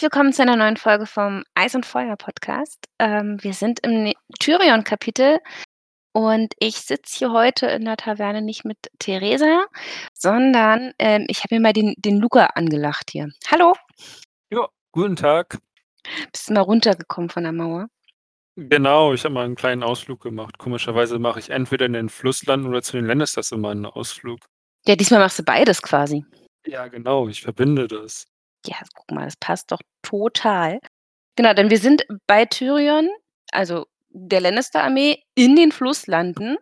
Herzlich willkommen zu einer neuen Folge vom Eis und Feuer Podcast. Ähm, wir sind im ne Tyrion-Kapitel und ich sitze hier heute in der Taverne nicht mit Theresa, sondern, ähm, ich habe mir mal den den Luca angelacht hier. Hallo. Ja, guten Tag. Bist du mal runtergekommen von der Mauer? Genau, ich habe mal einen kleinen Ausflug gemacht. Komischerweise mache ich entweder in den Flussland oder zu den Lannisters immer einen Ausflug. Ja, diesmal machst du beides quasi. Ja, genau, ich verbinde das. Ja, guck mal, das passt doch total. Genau, denn wir sind bei Tyrion, also der Lannister-Armee, in den Flusslanden.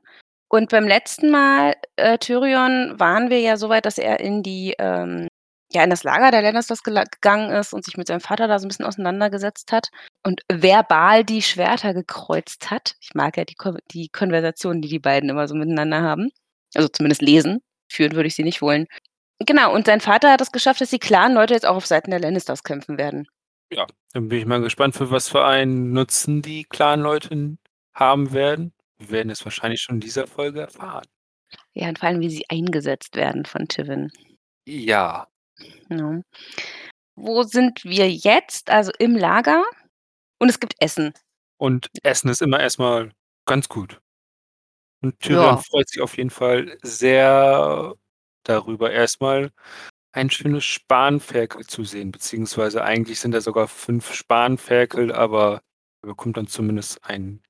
Und beim letzten Mal, äh, Tyrion, waren wir ja so weit, dass er in die, ähm ja, in das Lager der Lannisters gegangen ist und sich mit seinem Vater da so 'n bisschen auseinandergesetzt hat und verbal die Schwerter gekreuzt hat. Ich mag ja die Kon die Konversation, die die beiden immer so miteinander haben. Also, zumindest lesen. Führen würde ich sie nicht wollen. Genau, und sein Vater hat es geschafft, dass die Clanleute jetzt auch auf Seiten der Lannisters kämpfen werden. Ja, dann bin ich mal gespannt, für was für einen Nutzen die Clanleute haben werden. Wir werden es wahrscheinlich schon in dieser Folge erfahren. Ja, und vor allem, wie sie eingesetzt werden von Tywin. Ja. Ja. Wo sind wir jetzt? Also, im Lager und es gibt Essen. Und Essen ist immer erst mal ganz gut. Und Tyrion Ja. freut sich auf jeden Fall sehr darüber, erst mal ein schönes Spanferkel zu sehen, beziehungsweise eigentlich sind da sogar 5 Spanferkel, aber er bekommt dann zumindest einen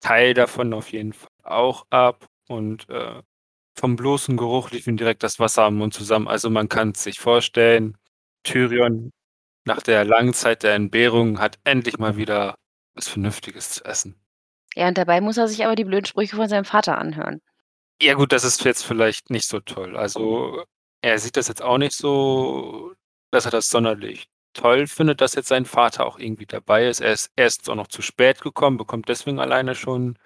Teil davon auf jeden Fall auch ab und, äh, vom bloßen Geruch lief ihm direkt das Wasser am Mund zusammen. Also, man kann's sich vorstellen, Tyrion nach der langen Zeit der Entbehrung hat endlich mal wieder was Vernünftiges zu essen. Ja, und dabei muss er sich aber die blöden Sprüche von seinem Vater anhören. Ja gut, das ist jetzt vielleicht nicht so toll. Also, er sieht das jetzt auch nicht so, dass er das sonderlich toll findet, dass jetzt sein Vater auch irgendwie dabei ist. Er ist er ist auch noch zu spät gekommen, bekommt deswegen alleine schon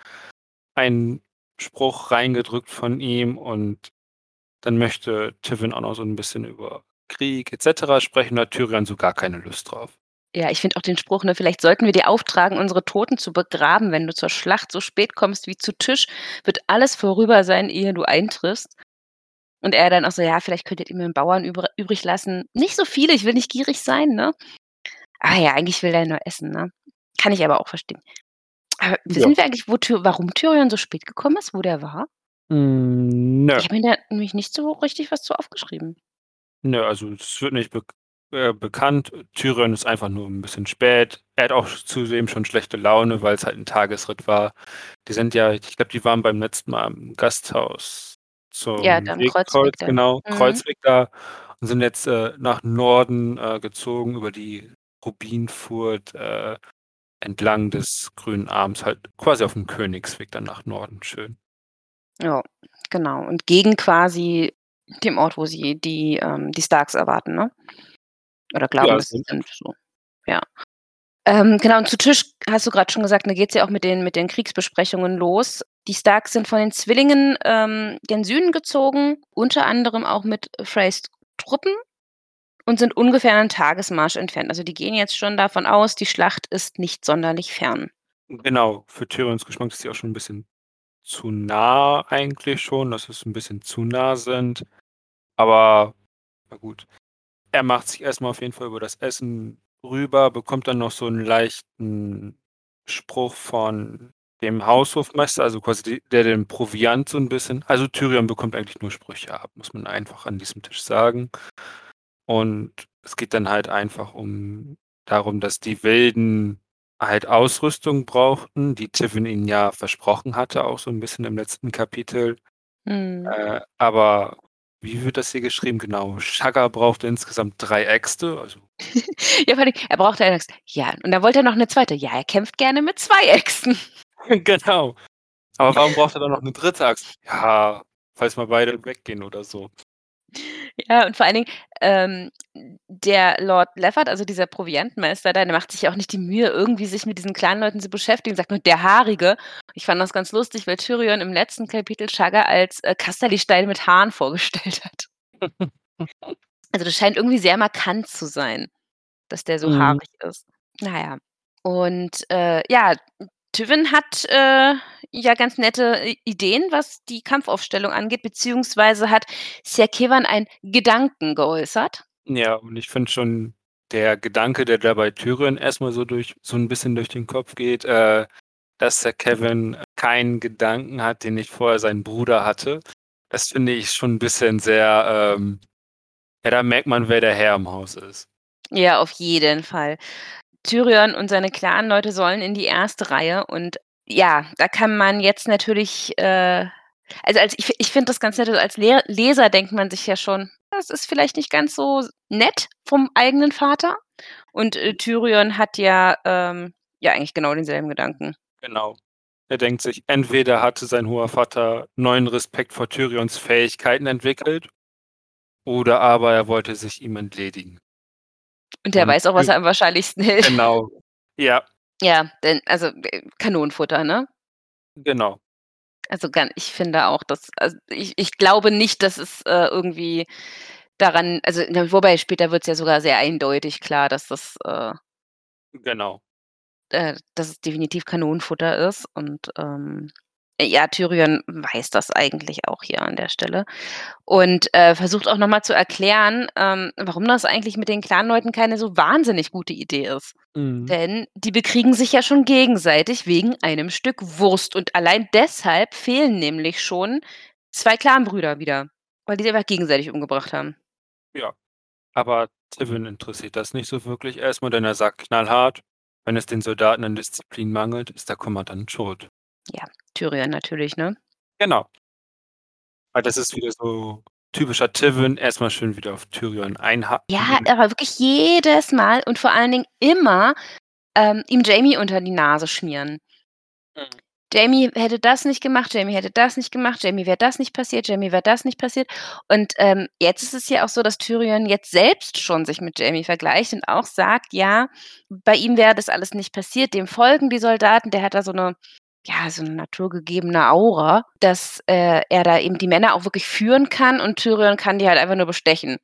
einen Spruch reingedrückt von ihm und dann möchte Tywin auch noch so 'n bisschen über Krieg et cetera sprechen, da hat Tyrion so gar keine Lust drauf. Ja, ich finde auch den Spruch, ne: „Vielleicht sollten wir dir auftragen, unsere Toten zu begraben. Wenn du zur Schlacht so spät kommst wie zu Tisch, wird alles vorüber sein, ehe du eintriffst.“ Und er dann auch so: „Ja, vielleicht könntet ihr mir 'n Bauern übr übrig lassen. Nicht so viele, ich will nicht gierig sein, ne?“ Ah ja, eigentlich will er nur essen, ne? Kann ich aber auch verstehen. Aber Ja. wissen wir eigentlich, wo warum Tyrion so spät gekommen ist, wo der war? Hm, ne. Ich habe mir da nämlich nicht so richtig was zu aufgeschrieben. Ne, also, es wird nicht bek äh, bekannt. Tyrion ist einfach nur 'n bisschen spät. Er hat auch zudem schon schlechte Laune, weil's halt 'n Tagesritt war. Die sind ja ich glaube, die waren beim letzten Mal im Gasthaus Ja, zum da am Kreuzweg Wegkreuz da. genau, Mhm. Kreuzweg da und sind jetzt, äh, nach Norden, äh, gezogen über die Rubinfurt, äh, entlang des Grünen Arms, halt quasi aufm Königsweg dann nach Norden schön. Ja, genau. Und gegen quasi dem Ort, wo sie die ähm, die Starks erwarten, ne? Oder glauben, Ja, dass sie sind so. Ja. Ähm, genau, und zu Tisch hast du grad schon gesagt, da geht's ja auch mit den mit den Kriegsbesprechungen los. Die Starks sind von den Zwillingen, ähm, gen Süden gezogen, unter anderem auch mit Freys Truppen und sind ungefähr 'nen Tagesmarsch entfernt. Also, die gehen jetzt schon davon aus, die Schlacht ist nicht sonderlich fern. Genau, für Tyrions Geschmack ist sie auch schon 'n bisschen zu nah eigentlich schon, dass es 'n bisschen zu nah sind. Aber na gut. Er macht sich erst mal auf jeden Fall über das Essen rüber, bekommt dann noch so 'n leichten Spruch von dem Haushofmeister, also, quasi die der den Proviant so 'n bisschen also, Tyrion bekommt eigentlich nur Sprüche ab, muss man einfach an diesem Tisch sagen. Und es geht dann halt einfach um darum, dass die Wilden halt Ausrüstung brauchten, die Tywin ihnen ja versprochen hatte, auch so 'n bisschen im letzten Kapitel. Mhm. Äh, aber wie wird das hier geschrieben? Genau, Shaggar brauchte insgesamt 3 Äxte, also Ja, vor Dingen, er brauchte eine Axt. Ja, und dann wollte er noch 'ne 2. Ja, er kämpft gerne mit 2 Äxten. Genau. Aber warum braucht er dann noch 'ne 3. Axt? Ja, falls mal beide weggehen oder so. Ja, und vor allen Dingen, ähm, der Lord Leffert, also, dieser Proviantmeister der macht sich ja auch nicht die Mühe, irgendwie sich mit diesen Clanleuten zu beschäftigen, sagt nur: „Der Haarige.“ Ich fand das ganz lustig, weil Tyrion im letzten Kapitel Shaggar als, äh, Kasserli-Stein mit Haaren vorgestellt hat. Also, das scheint irgendwie sehr markant zu sein, dass der so Mhm. haarig ist. Na ja. Und, äh, ja, Tywin hat, äh, ja ganz nette I Ideen, was die Kampfaufstellung angeht, beziehungsweise hat Ser Kevan einen Gedanken geäußert. Ja, und ich finde schon, der Gedanke, der da bei Tyrion erstmal so durch so 'n bisschen durch den Kopf geht, äh, dass der Kevin keinen Gedanken hat, den nicht vorher sein Bruder hatte. Das finde ich schon 'n bisschen sehr, ähm ja, da merkt man, wer der Herr im Haus ist. Ja, auf jeden Fall. Tyrion und seine Clanleute sollen in die 1. Reihe und ja, da kann man jetzt natürlich, äh also, als ich ich finde das ganz nett, also, als Le Leser denkt man sich ja schon: „Das ist vielleicht nicht ganz so nett vom eigenen Vater.“ Und, äh, Tyrion hat ja, ähm ja, eigentlich genau denselben Gedanken. Genau. Er denkt sich, entweder hatte sein hoher Vater neuen Respekt vor Tyrions Fähigkeiten entwickelt oder aber er wollte sich ihm entledigen. Und der Und weiß auch, was er am wahrscheinlichsten hilft. Genau. Ja. Ja, denn also, äh, Kanonenfutter, ne? Genau. Also, ich finde auch, dass also, ich ich glaube nicht, dass es, äh, irgendwie daran also, wobei später wird's ja sogar sehr eindeutig klar, dass das, äh Genau. äh, dass es definitiv Kanonenfutter ist und, ähm, ja, Tyrion weiß das eigentlich auch hier an der Stelle und, äh, versucht auch noch mal zu erklären, ähm, warum das eigentlich mit den Clanleuten keine so wahnsinnig gute Idee ist. Mhm. Denn die bekriegen sich ja schon gegenseitig wegen einem Stück Wurst und allein deshalb fehlen nämlich schon 2 Clanbrüder wieder, weil die sich einfach gegenseitig umgebracht haben. Ja, aber Tywin interessiert das nicht so wirklich erst mal, denn er sagt knallhart: „Wenn es den Soldaten an Disziplin mangelt, ist der Kommandant schuld.“ Ja, Tyrion natürlich, ne? Genau. Weil das ist wieder so typischer Tywin, erst mal schön wieder auf Tyrion einhacken Ja, aber wirklich jedes Mal und vor allen Dingen immer, ähm, ihm Jaime unter die Nase schmieren. Mhm. Jaime hätte das nicht gemacht, Jaime hätte das nicht gemacht, Jaime wäre das nicht passiert, Jaime wäre das nicht passiert. Und, ähm, jetzt ist es ja auch so, dass Tyrion jetzt selbst schon sich mit Jaime vergleicht und auch sagt, ja, bei ihm wäre das alles nicht passiert, dem folgen die Soldaten, der hat da so 'ne ja, so 'ne naturgegebene Aura, dass, äh, er da eben die Männer auch wirklich führen kann und Tyrion kann die halt einfach nur bestechen.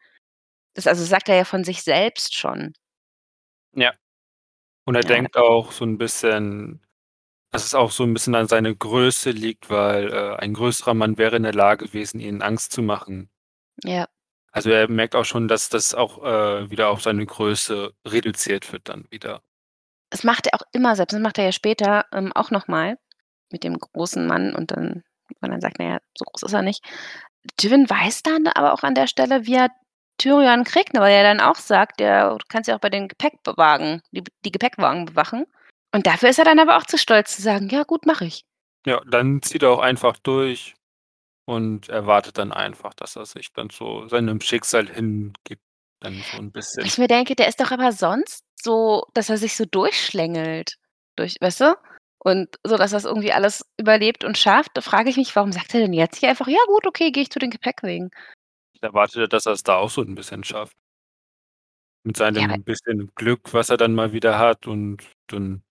Das also, sagt er ja von sich selbst schon. Ja. Und er Ja. denkt auch so 'n bisschen, dass es auch so 'n bisschen an seine Größe liegt, weil, äh, ein größerer Mann wäre in der Lage gewesen, ihnen Angst zu machen. Ja. Also, er merkt auch schon, dass das auch, äh, wieder auf seine Größe reduziert wird dann wieder. Das macht er auch immer selbst. Das macht er ja später, ähm, auch noch mal mit dem großen Mann und dann und dann sagt: „Na ja, so groß ist er nicht.“ Tywin weiß dann aber auch an der Stelle, wie er Tyrion kriegt, weil er dann auch sagt: „Ja, du kannst ja auch bei den Gepäckwagen die die Gepäckwagen bewachen.“ Und dafür ist er dann aber auch zu stolz zu sagen: „Ja gut, mache ich.“ Ja, dann zieht er auch einfach durch und erwartet dann einfach, dass er sich dann so seinem Schicksal hingibt, dann so 'n Wo bisschen. ich mir denke, der ist doch aber sonst so, dass er sich so durchschlängelt durch weißt du? Und so, dass er's irgendwie alles überlebt und schafft. Da frage ich mich, warum sagt er denn jetzt hier einfach: „Ja gut, okay, gehe ich zu den Gepäckwegen.“ Ich erwarte, dass er's da auch so 'n bisschen schafft. Mit Ja, seinem bisschen Glück, was er dann mal wieder hat und dann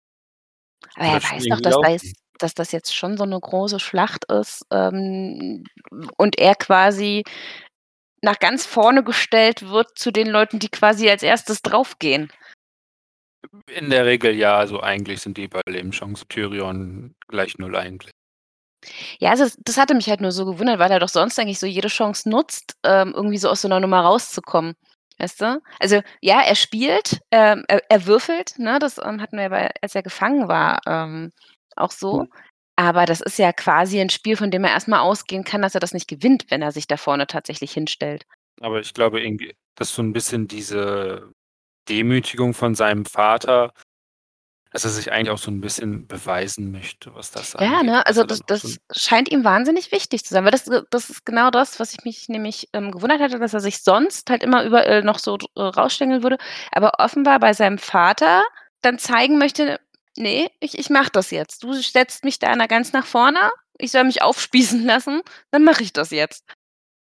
Aber er das weiß doch, dass da laufen. jetzt dass das jetzt schon so 'ne große Schlacht ist, ähm, und er quasi nach ganz vorne gestellt wird zu den Leuten, die quasi als Erstes draufgehen. In der Regel ja, also, eigentlich sind die Überlebenschancen Tyrion gleich 0 eigentlich. Ja, also, das hatte mich halt nur so gewundert, weil er doch sonst eigentlich so jede Chance nutzt, ähm, irgendwie so aus so 'ner Nummer rauszukommen, weißt du? Also, ja, er spielt, ähm, er er würfelt, ne? Das, ähm, hatten wir ja bei als er gefangen war, ähm, auch so. Mhm. Aber das ist ja quasi 'n Spiel, von dem er erst mal ausgehen kann, dass er das nicht gewinnt, wenn er sich da vorne tatsächlich hinstellt. Aber ich glaube irgendwie, dass so 'n bisschen diese Demütigung von seinem Vater dass er sich eigentlich auch so 'n bisschen beweisen möchte, was das Ja, angeht, ne? Also, dann das auch so das scheint ihm wahnsinnig wichtig zu sein, weil das, das ist genau das, was ich mich nämlich, ähm, gewundert hatte, dass er sich sonst halt immer überall noch so äh, rausschlängeln würde, aber offenbar bei seinem Vater dann zeigen möchte: „Ne, ich ich mache das jetzt. Du stellst mich da immer ganz nach vorne, ich soll mich aufspießen lassen, dann mache ich das jetzt.“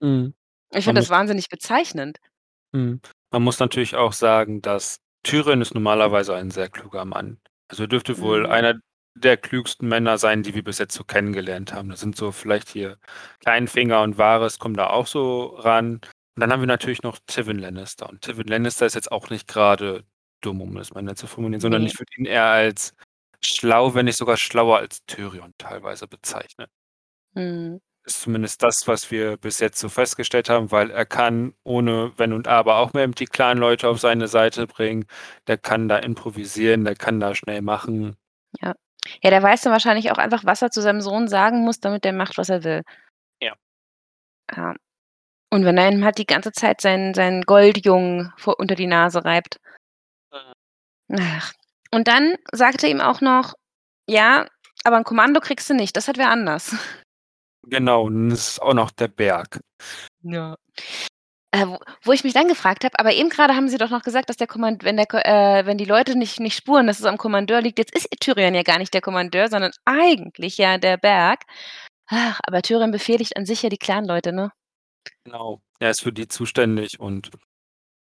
Mhm. Ich finde das wahnsinnig bezeichnend. Mhm. Man muss natürlich auch sagen, dass Tyrion ist normalerweise ein sehr kluger Mann. Also, er dürfte wohl Mhm. einer der klügsten Männer sein, die wir bis jetzt so kennengelernt haben. Das sind so vielleicht hier Kleinfinger und Varys kommen da auch so ran. Und dann haben wir natürlich noch Tywin Lannister. Und Tywin Lannister ist jetzt auch nicht grade dumm, um es mal nett zu formulieren, sondern Ne. ich würde ihn eher als schlau, wenn nicht sogar schlauer als Tyrion teilweise bezeichnen. Mhm. Ist zumindest das, was wir bis jetzt so festgestellt haben, weil er kann ohne Wenn und Aber auch mehr die Clan-Leute auf seine Seite bringen. Der kann da improvisieren, der kann da schnell machen. Ja. Ja, der weiß dann wahrscheinlich auch einfach, was er zu seinem Sohn sagen muss, damit der macht, was er will. Ja. Ja. Und wenn er ihm halt die ganze Zeit seinen seinen Goldjungen vor unter die Nase reibt. Mhm. Ach. Und dann sagt er ihm auch noch: „Ja, aber 'n Kommando kriegst du nicht, das hat wer anders.“ Genau, und das ist auch noch der Berg. Ja. Äh, wo ich mich dann gefragt habe, aber eben grade haben sie doch noch gesagt, dass der Kommand wenn der äh, wenn die Leute nicht nicht spuren, dass es am Kommandeur liegt. Jetzt ist Tyrion ja gar nicht der Kommandeur, sondern eigentlich ja der Berg. Ach, aber Tyrion befehligt an sich ja die Clanleute, ne? Genau. Er ist für die zuständig und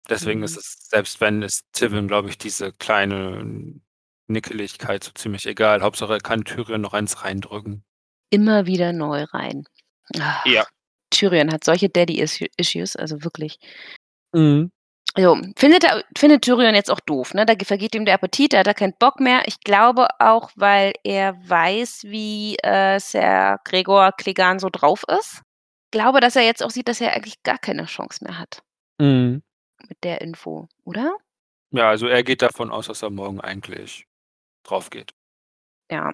deswegen ist Mhm. es selbst wenn ist Tywin, glaube ich, diese kleine Nickeligkeit so ziemlich egal. Hauptsache, er kann Tyrion noch eins reindrücken. Immer wieder neu rein. Ach, Ja. Tyrion hat solche Daddy-Issu Issues, also wirklich. Mhm. Jo, findet er findet Tyrion jetzt auch doof, ne? Da ge vergeht ihm der Appetit, da hat er keinen Bock mehr. Ich glaube auch, weil er weiß, wie, äh, Ser Gregor Clegane so drauf ist. Glaube, dass er jetzt auch sieht, dass er eigentlich gar keine Chance mehr hat Mhm. mit der Info, oder? Ja, also er geht davon aus, dass er morgen eigentlich drauf geht. Ja.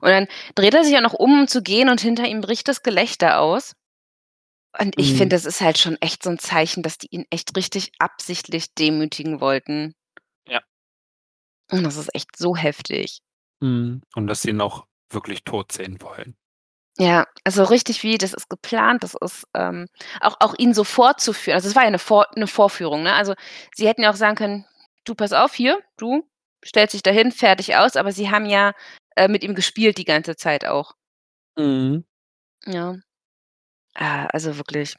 Und dann dreht er sich auch noch um, um zu gehen und hinter ihm bricht das Gelächter aus. Und ich Mhm. finde, das ist halt schon echt so 'n Zeichen, dass die ihn echt richtig absichtlich demütigen wollten. Ja. Und das ist echt so heftig. Mhm. Und dass sie ihn auch wirklich tot sehen wollen. Ja, also richtig wie das ist geplant, das ist, ähm auch auch ihn so vorzuführen. Also, es war ja 'ne Vor 'ne Vorführung, ne? Also, sie hätten ja auch sagen können: „Du, pass auf, hier, du stellst dich dahin, fertig, aus.“ Aber sie haben ja, äh, mit ihm gespielt die ganze Zeit auch. Mhm. Ja. Ah, also wirklich.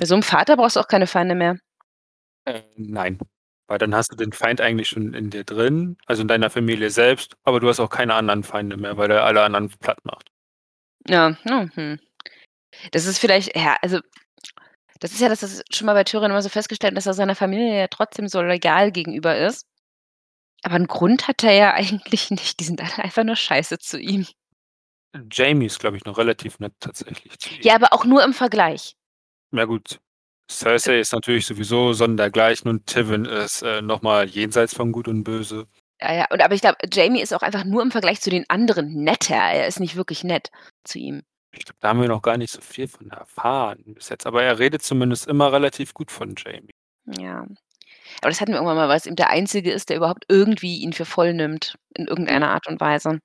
Bei so 'nem Vater brauchst du auch keine Feinde mehr. Äh, nein. Weil dann hast du den Feind eigentlich schon in dir drin, also in deiner Familie selbst, aber du hast auch keine anderen Feinde mehr, weil der alle anderen platt macht. Ja, mhm. Das ist vielleicht ja, also das ist ja das das schon mal bei Tyrion immer so festgestellt, dass er seiner Familie ja trotzdem so loyal gegenüber ist. Aber 'n Grund hat er ja eigentlich nicht. Die sind alle einfach nur scheiße zu ihm. Jaime ist, glaube ich, noch relativ nett tatsächlich. Ja, aber auch nur im Vergleich. Ja gut. Cersei ist natürlich sowieso sondergleichen und Tywin ist, äh, noch mal jenseits von Gut und Böse. Ja, ja, und aber ich glaube, Jaime ist auch einfach nur im Vergleich zu den anderen netter. Er ist nicht wirklich nett zu ihm. Ich glaube, da haben wir noch gar nicht so viel von erfahren bis jetzt, aber er redet zumindest immer relativ gut von Jaime. Ja. Aber das hatten wir irgendwann mal, weil's eben der Einzige ist, der überhaupt irgendwie ihn für voll nimmt in Mhm. irgendeiner Art und Weise.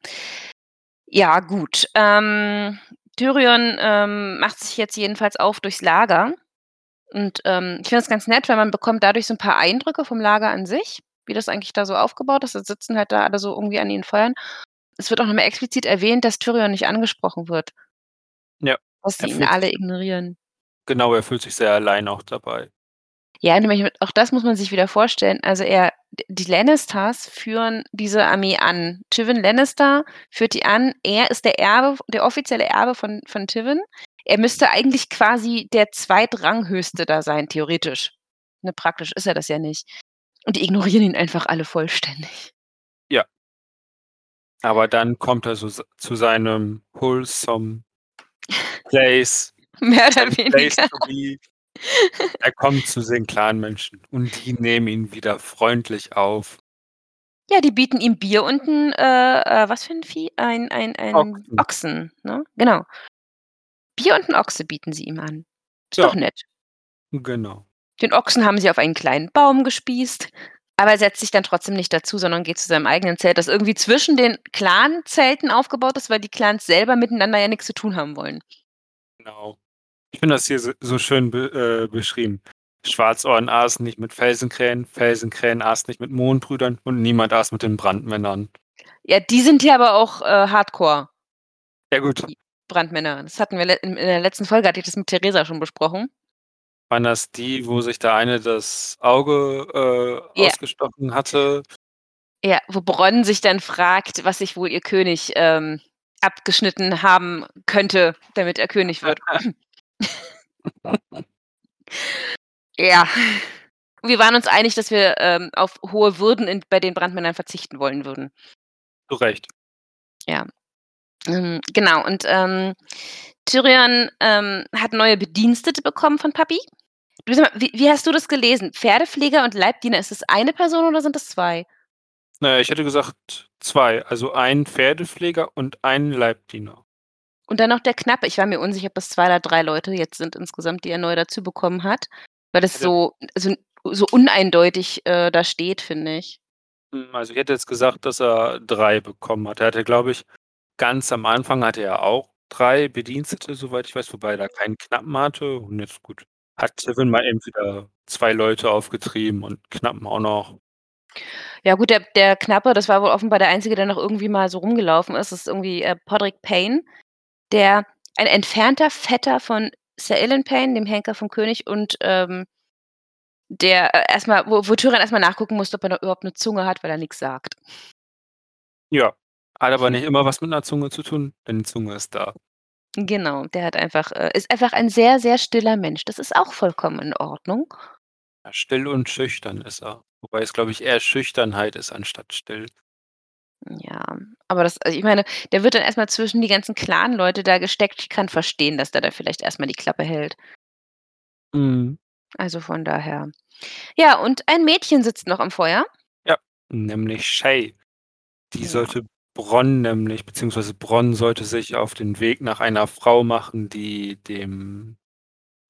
Ja, gut. Ähm, Tyrion, ähm, macht sich jetzt jedenfalls auf durchs Lager. Und, ähm, ich finde das ganz nett, weil man bekommt dadurch so 'n paar Eindrücke vom Lager an sich, wie das eigentlich da so aufgebaut ist. Da sitzen halt da alle so irgendwie an ihren Feuern. Es wird auch noch mal explizit erwähnt, dass Tyrion nicht angesprochen wird. Ja, Dass sie ihn alle ignorieren. Genau, er fühlt sich sehr allein auch dabei. Ja, nämlich auch das muss man sich wieder vorstellen. Also, er die Lannisters führen diese Armee an. Tywin Lannister führt die an. Er ist der Erbe der offizielle Erbe von von Tywin. Er müsste eigentlich quasi der Zweitranghöchste da sein, theoretisch. Ne, praktisch ist er das ja nicht. Und die ignorieren ihn einfach alle vollständig. Ja. Aber dann kommt er so zu seinem wholesome place, Mehr oder sein place weniger. to be. Er kommt zu den Clanmenschen und die nehmen ihn wieder freundlich auf. Ja, die bieten ihm Bier und 'n äh, äh, was für 'n Vieh? Ein ein ein Ochsen. Ochsen, ne? Genau. Bier und 'n Ochse bieten sie ihm an. Ist Ja. doch nett. Genau. Den Ochsen haben sie auf einen kleinen Baum gespießt, aber er setzt sich dann trotzdem nicht dazu, sondern geht zu seinem eigenen Zelt, das irgendwie zwischen den Clanzelten aufgebaut ist, weil die Clans selber miteinander ja nix zu tun haben wollen. Genau. Ich finde das hier so so schön be äh, beschrieben. Schwarzohren aßen nicht mit Felsenkrähen, Felsenkrähen aßen nicht mit Mondbrüdern und niemand aß mit den Brandmännern. Ja, die sind hier aber auch, äh, Hardcore. Ja gut. Die Brandmänner. Das hatten wir in der letzten Folge hatte ich das mit Theresa schon besprochen. Waren das die, wo sich der eine das Auge, äh, Ja. ausgestochen hatte? Ja, wo Bronn sich dann fragt, was sich wohl ihr König, ähm, abgeschnitten haben könnte, damit er König wird. Ja. Wir waren uns einig, dass wir, ähm, auf hohe Würden in bei den Brandmännern verzichten wollen würden. Zu Recht. Ja. Ähm, genau und, ähm, Tyrion, ähm, hat neue Bedienstete bekommen von Papi. Du mal, wie wie hast du das gelesen? Pferdepfleger und Leibdiener, ist das eine Person oder sind das 2? Na ja, ich hätte gesagt 2, also ein Pferdepfleger und ein Leibdiener. Und dann noch der Knappe. Ich war mir unsicher, ob das 2 oder 3 Leute jetzt sind insgesamt, die er neu dazu bekommen hat, weil das Also so so so uneindeutig, äh, da steht, finde ich. Hm, also ich hätte jetzt gesagt, dass er 3 bekommen hat. Er hatte, glaube ich ganz am Anfang hatte er auch 3 Bedienstete, soweit ich weiß, wobei er da keinen Knappen hatte und jetzt gut, hat Tywin mal eben wieder 2 Leute aufgetrieben und Knappen auch noch. Ja gut, der der Knappe, das war wohl offenbar der Einzige, der noch irgendwie mal so rumgelaufen ist. Das ist irgendwie, äh, Podrick Payne, der ein entfernter Vetter von Sir Ilyn Payne, dem Henker vom König und, ähm, der, äh, erst mal wo wo Tyrion erst mal nachgucken musste, ob er noch überhaupt 'ne Zunge hat, weil er nix sagt. Ja, hat aber nicht immer was mit 'ner Zunge zu tun, denn die Zunge ist da. Genau, der hat einfach äh, ist einfach ein sehr, sehr stiller Mensch. Das ist auch vollkommen in Ordnung. Ja, still und schüchtern ist er, wobei es, glaube ich, eher Schüchternheit ist anstatt still. Ja, aber das also ich meine, der wird dann erst mal zwischen die ganzen Clanleute da gesteckt. Ich kann verstehen, dass der da vielleicht erst mal die Klappe hält. Mhm. Also von daher. Ja, und ein Mädchen sitzt noch am Feuer. Ja, nämlich Shae. Die Ja. sollte Bronn nämlich beziehungsweise Bronn sollte sich auf den Weg nach einer Frau machen, die dem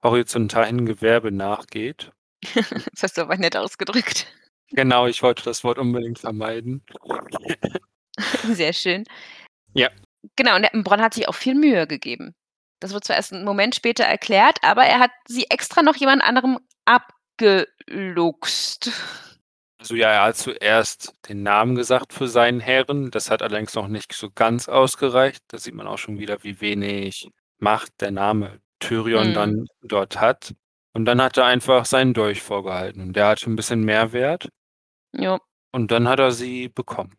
horizontalen Gewerbe nachgeht. Das hast du aber nett ausgedrückt. Genau, ich wollte das Wort unbedingt vermeiden. Sehr schön. Ja. Genau, und der Bronn hat sich auch viel Mühe gegeben. Das wird zwar erst 'n Moment später erklärt, aber er hat sie extra noch jemand anderem abgeluchst. Also ja, er hat zuerst den Namen gesagt für seinen Herren. Das hat allerdings noch nicht so ganz ausgereicht. Da sieht man auch schon wieder, wie wenig Macht der Name Tyrion Mhm. dann dort hat. Und dann hat er einfach seinen Dolch vorgehalten und der hatte 'n bisschen mehr Wert. Jo. Und dann hat er sie bekommen.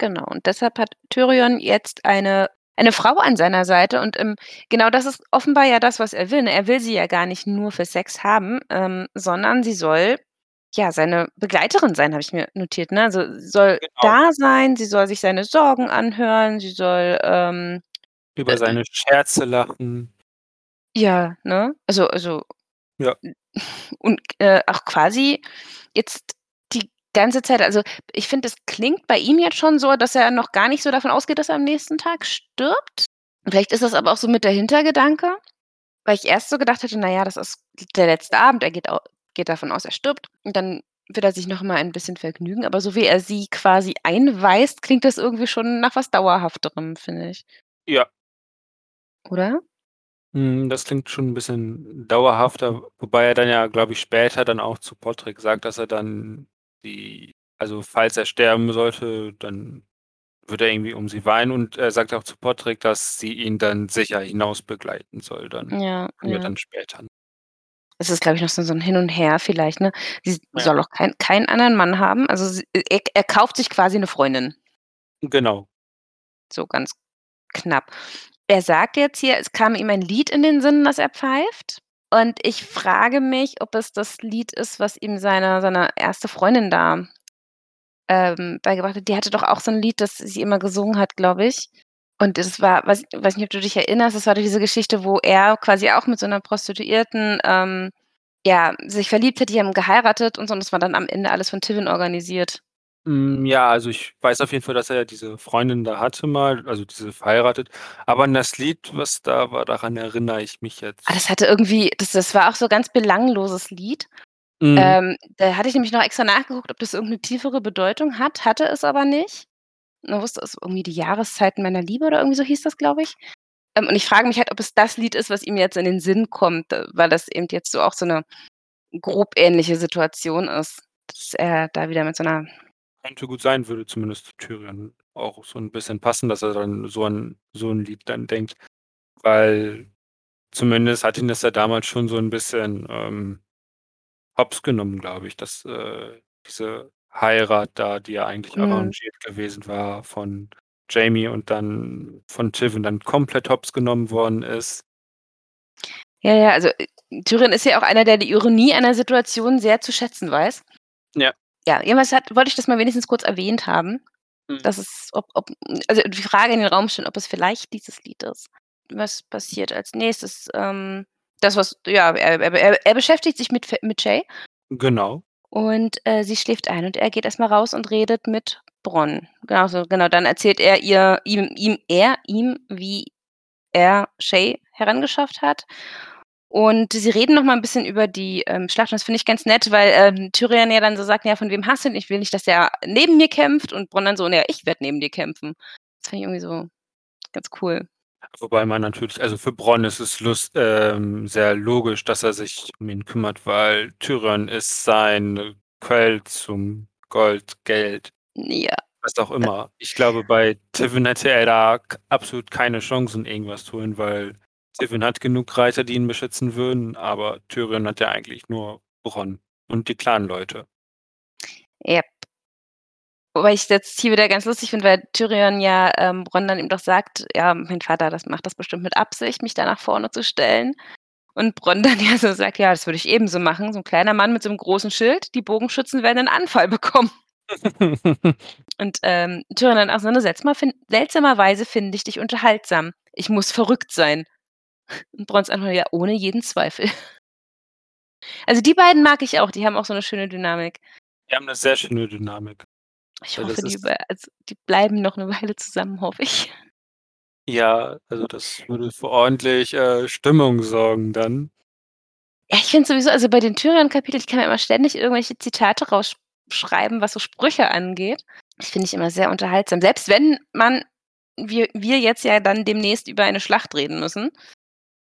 Genau, und deshalb hat Tyrion jetzt eine eine Frau an seiner Seite und, ähm, genau das ist offenbar ja das, was er will, ne? Er will sie ja gar nicht nur für Sex haben, ähm, sondern sie soll, ja, seine Begleiterin sein, habe ich mir notiert, ne? Also, sie soll Genau. da sein, sie soll sich seine Sorgen anhören, sie soll, ähm, Über äh, seine Scherze lachen. Ja, ne? Also also Ja. und, äh, auch quasi jetzt ganze Zeit also, ich finde, das klingt bei ihm jetzt schon so, dass er noch gar nicht so davon ausgeht, dass er am nächsten Tag stirbt. Vielleicht ist das aber auch so mit der Hintergedanke, weil ich erst so gedacht hätte: „Na ja, das ist der letzte Abend.“ Er geht geht davon aus, er stirbt und dann wird er sich noch mal ein bisschen vergnügen. Aber so wie er sie quasi einweist, klingt das irgendwie schon nach was Dauerhafterem, finde ich. Ja. Oder? Mhm, das klingt schon 'n bisschen dauerhafter, wobei er dann ja, glaube ich, später dann auch zu Podrick sagt, dass er dann die also, falls er sterben sollte, dann würde er irgendwie um sie weinen und er sagt auch zu Podrick, dass sie ihn dann sicher hinaus begleiten soll dann. Ja, Kommt ja ja. dann später. Es ist, glaube ich, noch so so 'n Hin und Her vielleicht, ne? Sie Ja. soll auch kein keinen anderen Mann haben. Also, sie er er kauft sich quasi 'ne Freundin. Genau. So ganz knapp. Er sagt jetzt hier, es kam ihm ein Lied in den Sinn, das er pfeift. Und ich frage mich, ob es das Lied ist, was ihm seine seine 1. Freundin da, ähm, beigebracht hat. Die hatte doch auch so 'n Lied, das sie immer gesungen hat, glaube ich. Und das war weiß weiß nicht, ob du dich erinnerst, das war doch diese Geschichte, wo er quasi auch mit so 'ner Prostituierten, ähm, ja, sich verliebt hat, die haben geheiratet und so und das war dann am Ende alles von Tywin organisiert. Hm, ja, also, ich weiß auf jeden Fall, dass er ja diese Freundin da hatte mal, also, diese verheiratet. Aber an das Lied, was da war, daran erinnere ich mich Ah, jetzt das hatte irgendwie das das war auch so ganz belangloses Lied. Mhm. Ähm, da hatte ich nämlich noch extra nachgeguckt, ob das irgend 'ne tiefere Bedeutung hat, hatte es aber nicht. Man wusste es irgendwie „Die Jahreszeiten meiner Liebe“ oder irgendwie so hieß das, glaube ich. Ähm, und ich frage mich halt, ob es das Lied ist, was ihm jetzt in den Sinn kommt, äh, weil das eben jetzt so auch so 'ne grob ähnliche Situation ist, dass er da wieder mit so 'ner Könnte gut sein, würde zumindest zu Tyrion auch so 'n bisschen passen, dass er dann so an so 'n Lied dann denkt, weil zumindest hat ihn das ja damals schon so 'n bisschen, ähm, Hops genommen, glaube ich, dass, äh, diese Heirat da, die ja eigentlich Mhm. arrangiert gewesen war von Jaime und dann von Tywin dann komplett Hops genommen worden ist. Ja, ja, also, äh, Tyrion ist ja auch einer, der die Ironie einer Situation sehr zu schätzen weiß. Ja. Ja, jedenfalls hat wollte ich das mal wenigstens kurz erwähnt haben. Mhm. Das ist ob ob also, die Frage in den Raum stellen, ob es vielleicht dieses Lied ist. Was passiert als Nächstes? Ähm, das, was ja, er er er beschäftigt sich mit mit Shay Genau. und, äh, sie schläft ein und er geht erst mal raus und redet mit Bronn. Genau so genau, dann erzählt er ihr ihm ihm er ihm, wie er Shay herangeschafft hat. Und sie reden noch mal 'n bisschen über die, ähm, Schlacht und das finde ich ganz nett, weil, ähm, Tyrion ja dann so sagt: „Ja, von wem hast du ihn? Ich will nicht, dass der neben mir kämpft.“ Und Bronn dann so: „Ne, ich werde neben dir kämpfen.“ Das finde ich irgendwie so ganz cool. Wobei man natürlich also, für Bronn ist es lus ähm, sehr logisch, dass er sich um ihn kümmert, weil Tyrion ist sein Quell zum Gold, Geld, Ja. was auch immer. Ich glaube, bei Tywin hätte er da absolut keine Chancen, irgendwas zu holen, weil Tywin hat genug Reiter, die ihn beschützen würden, aber Tyrion hat ja eigentlich nur Bronn und die Clanleute. Jap. Wobei ich jetzt hier wieder ganz lustig finde, weil Tyrion ja, ähm, Bronn dann ihm doch sagt: „Ja, mein Vater, das macht das bestimmt mit Absicht, mich da nach vorne zu stellen.“ Und Bronn dann ja so sagt: „Ja, das würde ich ebenso machen.“ So 'n kleiner Mann mit so 'nem großen Schild, die Bogenschützen werden 'nen Anfall bekommen. Und, ähm, Tyrion dann auch so, ne: „Seltsmer fin seltsamerweise finde ich dich unterhaltsam. Ich muss verrückt sein.“ Und Bronns Antwort: „Ja, ohne jeden Zweifel.“ Also, die beiden mag ich auch, die haben auch so 'ne schöne Dynamik. Die haben 'ne sehr schöne Dynamik. Ich Ja, hoffe, die also, die bleiben noch 'ne Weile zusammen, hoffe ich. Ja, also, das würde für ordentlich, äh, Stimmung sorgen dann. Ja, ich finde sowieso also, bei den Tyrion-Kapiteln ich kann mir immer ständig irgendwelche Zitate raussch schreiben, was so Sprüche angeht. Das finde ich immer sehr unterhaltsam. Selbst wenn man wir wir jetzt ja dann demnächst über eine Schlacht reden müssen,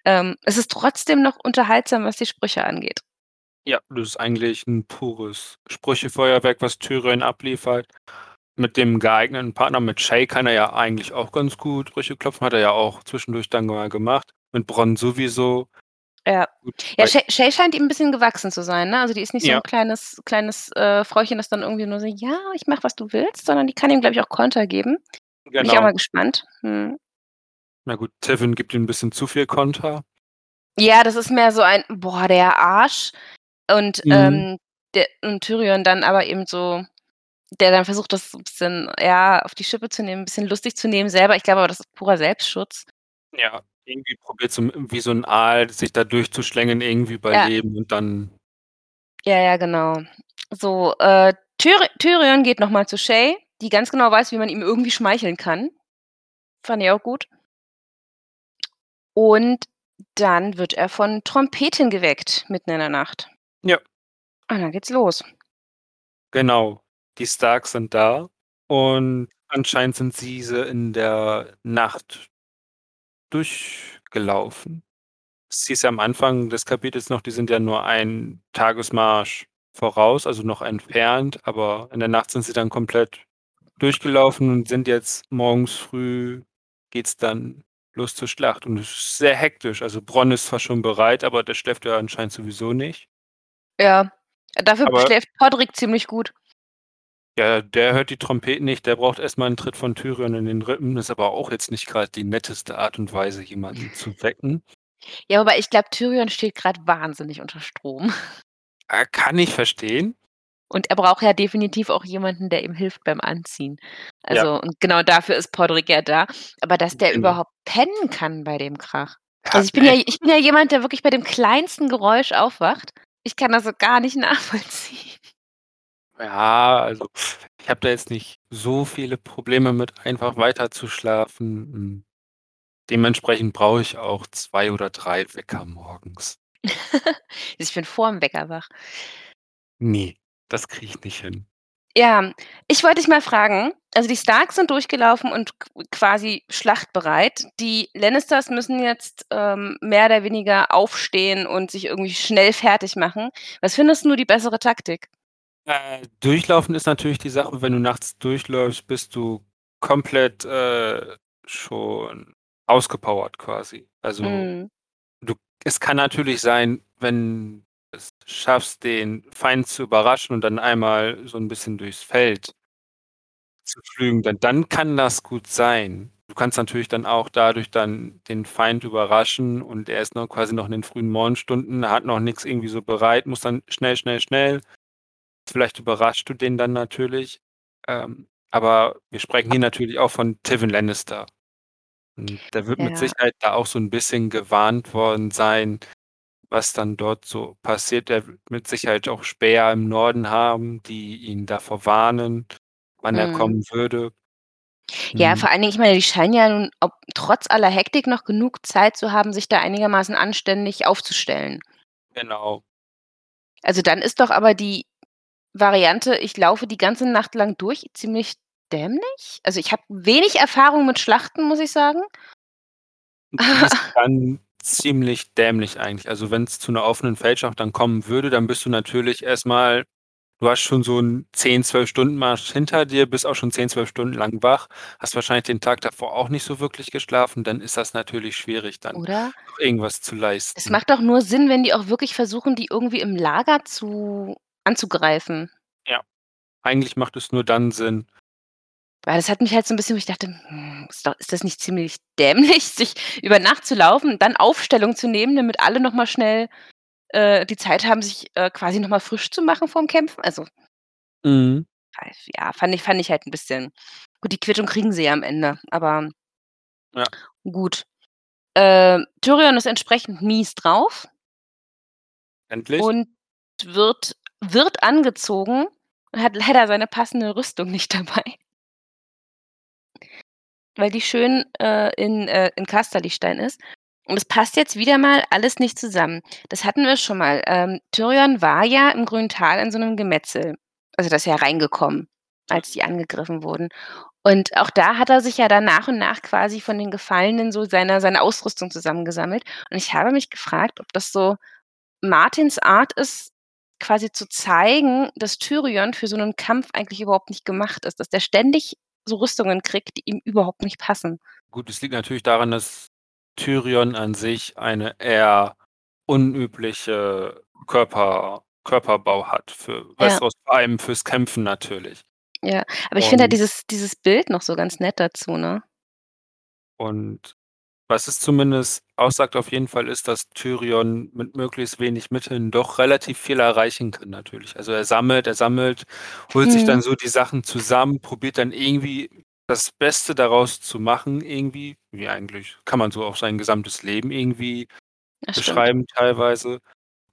ähm, es ist trotzdem noch unterhaltsam, was die Sprüche angeht. Ja, das ist eigentlich 'n pures Sprüchefeuerwerk, was Tyrion abliefert. Mit dem geeigneten Partner, mit Shay kann er ja eigentlich auch ganz gut Sprüche klopfen, hat er ja auch zwischendurch dann mal gemacht. Mit Bronn sowieso. Ja. Gut, Ja, Shay Shay scheint ihm 'n bisschen gewachsen zu sein, ne? Also, die ist nicht so Ja. 'n kleines kleines, äh, Frauchen, das dann irgendwie nur so: „Ja, ich mache, was du willst“, sondern die kann ihm, glaube ich, auch Konter geben. Bin ich auch Genau. mal gespannt. Mhm. Na gut, Tywin gibt ihm 'n bisschen zu viel Konter. Ja, das ist mehr so ein: „Boah, der Arsch.“ Und, Mhm. ähm, der und Tyrion dann aber eben so der dann versucht, das so 'n bisschen, ja, auf die Schippe zu nehmen, 'n bisschen lustig zu nehmen selber. Ich glaube aber, das ist purer Selbstschutz. Ja, irgendwie probiert so wie so 'n Aal sich da durchzuschlängeln, irgendwie Ja. überleben und dann Ja, ja, genau. So, äh, Tyri Tyrion geht noch mal zu Shay, die ganz genau weiß, wie man ihm irgendwie schmeicheln kann. Fand ich auch gut. Und dann wird er von Trompeten geweckt mitten in der Nacht. Ja. Und dann geht's los. Genau. Die Starks sind da und anscheinend sind diese in der Nacht durchgelaufen. Es hieß ja am Anfang des Kapitels noch, die sind ja nur einen Tagesmarsch voraus, also, noch entfernt, aber in der Nacht sind sie dann komplett durchgelaufen und sind jetzt morgens früh geht's dann los zur Schlacht und es ist sehr hektisch. Also, Bronn ist zwar schon bereit, aber der schläft ja anscheinend sowieso nicht. Ja, dafür Aber schläft Podrick ziemlich gut. Ja, der hört die Trompeten nicht, der braucht erst mal 'n Tritt von Tyrion in den Rippen. Ist aber auch jetzt nicht grad die netteste Art und Weise, jemanden zu wecken. Ja, wobei ich glaube, Tyrion steht grad wahnsinnig unter Strom. Ah, kann ich verstehen. Und er braucht ja definitiv auch jemanden, der ihm hilft beim Anziehen. Ja. Also und genau dafür ist Podrick ja da. Aber dass der Genau. überhaupt pennen kann bei dem Krach. Ja, Also, ich bin ja ich bin ja jemand, der wirklich bei dem kleinsten Geräusch aufwacht. Ich kann das so gar nicht nachvollziehen. Ja, also, ich habe da jetzt nicht so viele Probleme mit, einfach weiter zu schlafen. Hm, dementsprechend brauche ich auch 2 oder 3 Wecker morgens. Ich bin vorm Wecker wach. Ne, das kriege ich nicht hin. Ja, ich wollte dich mal fragen, also, die Starks sind durchgelaufen und qu quasi schlachtbereit. Die Lannisters müssen jetzt, ähm, mehr oder weniger aufstehen und sich irgendwie schnell fertigmachen. Was findest du die bessere Taktik? Äh, durchlaufen ist natürlich die Sache, wenn du nachts durchläufst, bist du komplett, äh, schon ausgepowert quasi. Also, Mhm. du es kann natürlich sein, wenn es schaffst, den Feind zu überraschen und dann einmal so 'n bisschen durchs Feld zu pflügen, dann dann kann das gut sein. Du kannst natürlich dann auch dadurch dann den Feind überraschen und er ist noch quasi noch in den frühen Morgenstunden, hat noch nix irgendwie so bereit, muss dann schnell, schnell, schnell. Vielleicht überraschst du den dann natürlich. Ähm, Aber wir sprechen hier natürlich auch von Tywin Lannister. Und der wird mit Ja. Sicherheit da auch so 'n bisschen gewarnt worden sein, was dann dort so passiert. Der wird mit Sicherheit auch Späher im Norden haben, die ihn davor warnen, wann er Mhm. kommen würde. Ja, Mhm. vor allen Dingen, ich meine, die scheinen ja nun ob trotz aller Hektik noch genug Zeit zu haben, sich da einigermaßen anständig aufzustellen. Genau. Also, dann ist doch aber die Variante, ich laufe die ganze Nacht lang durch, ziemlich dämlich? Also, ich habe wenig Erfahrung mit Schlachten, muss ich sagen. Die ist dann ziemlich dämlich eigentlich. Also, wenn's zu 'ner offenen Feldschlacht dann kommen würde, dann bist du natürlich erst mal du hast schon so 'n 10, 12 Stunden Marsch hinter dir, bist auch schon 10, 12 Stunden lang wach, hast wahrscheinlich den Tag davor auch nicht so wirklich geschlafen, dann ist das natürlich schwierig, dann Oder? noch irgendwas zu Es leisten. macht doch nur Sinn, wenn die auch wirklich versuchen, die irgendwie im Lager zu anzugreifen. Ja, eigentlich macht es nur dann Sinn. Weil das hat mich halt so 'n bisschen wo ich dachte: „Hm, ist das nicht ziemlich dämlich, sich über Nacht zu laufen und dann Aufstellung zu nehmen, damit alle noch mal schnell, äh, die Zeit haben, sich, äh, quasi noch mal frisch zu machen vorm Kämpfen?“ Also Mhm. ja, fand ich fand ich halt 'n bisschen gut, die Quittung kriegen sie ja am Ende, aber Ja. gut. Ähm, Tyrion ist entsprechend mies drauf Endlich. und wird wird angezogen und hat leider seine passende Rüstung nicht dabei. Weil die schön, äh, in äh, in Casterlystein ist. Und es passt jetzt wieder mal alles nicht zusammen. Das hatten wir schon mal. Ähm, Tyrion war ja im Grünen Tal in so 'nem Gemetzel. Also, da ist er reingekommen, als die angegriffen wurden. Und auch da hat er sich ja dann nach und nach quasi von den Gefallenen so seine seine Ausrüstung zusammengesammelt. Und ich habe mich gefragt, ob das so Martins Art ist, quasi zu zeigen, dass Tyrion für so 'nen Kampf eigentlich überhaupt nicht gemacht ist, dass der ständig so Rüstungen kriegt, die ihm überhaupt nicht passen. Gut, es liegt natürlich daran, dass Tyrion an sich eine eher unübliche Körper Körperbau hat für Ja. Westeros, vor allem fürs Kämpfen natürlich. Ja, aber ich finde halt Und dieses dieses Bild noch so ganz nett dazu, ne? Und was es zumindest aussagt auf jeden Fall ist, dass Tyrion mit möglichst wenig Mitteln doch relativ viel erreichen kann natürlich. Also, er sammelt er sammelt, holt sich Mhm. dann so die Sachen zusammen, probiert dann irgendwie das Beste daraus zu machen irgendwie, wie eigentlich kann man so auch sein gesamtes Leben irgendwie Das stimmt. beschreiben teilweise.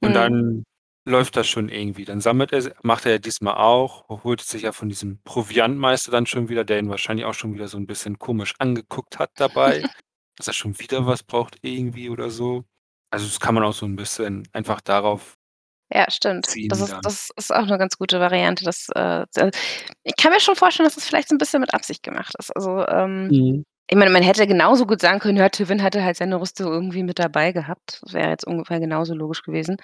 Und Mhm. dann läuft das schon irgendwie. Dann sammelt er macht er ja diesmal auch, holt sich ja von diesem Proviantmeister dann schon wieder, der ihn wahrscheinlich auch schon wieder so 'n bisschen komisch angeguckt hat dabei, dass er schon wieder was braucht irgendwie oder so. Also, das kann man auch so 'n bisschen einfach darauf Ja, stimmt. Das ist das ist auch 'ne ganz gute Variante, das, äh, d ich kann mir schon vorstellen, dass das vielleicht so 'n bisschen mit Absicht gemacht ist. Also, ähm, Mhm. ich meine, man hätte genauso gut sagen können, ja, Tywin hatte halt seine Rüstung irgendwie mit dabei gehabt. Das wäre jetzt ungefähr genauso logisch gewesen.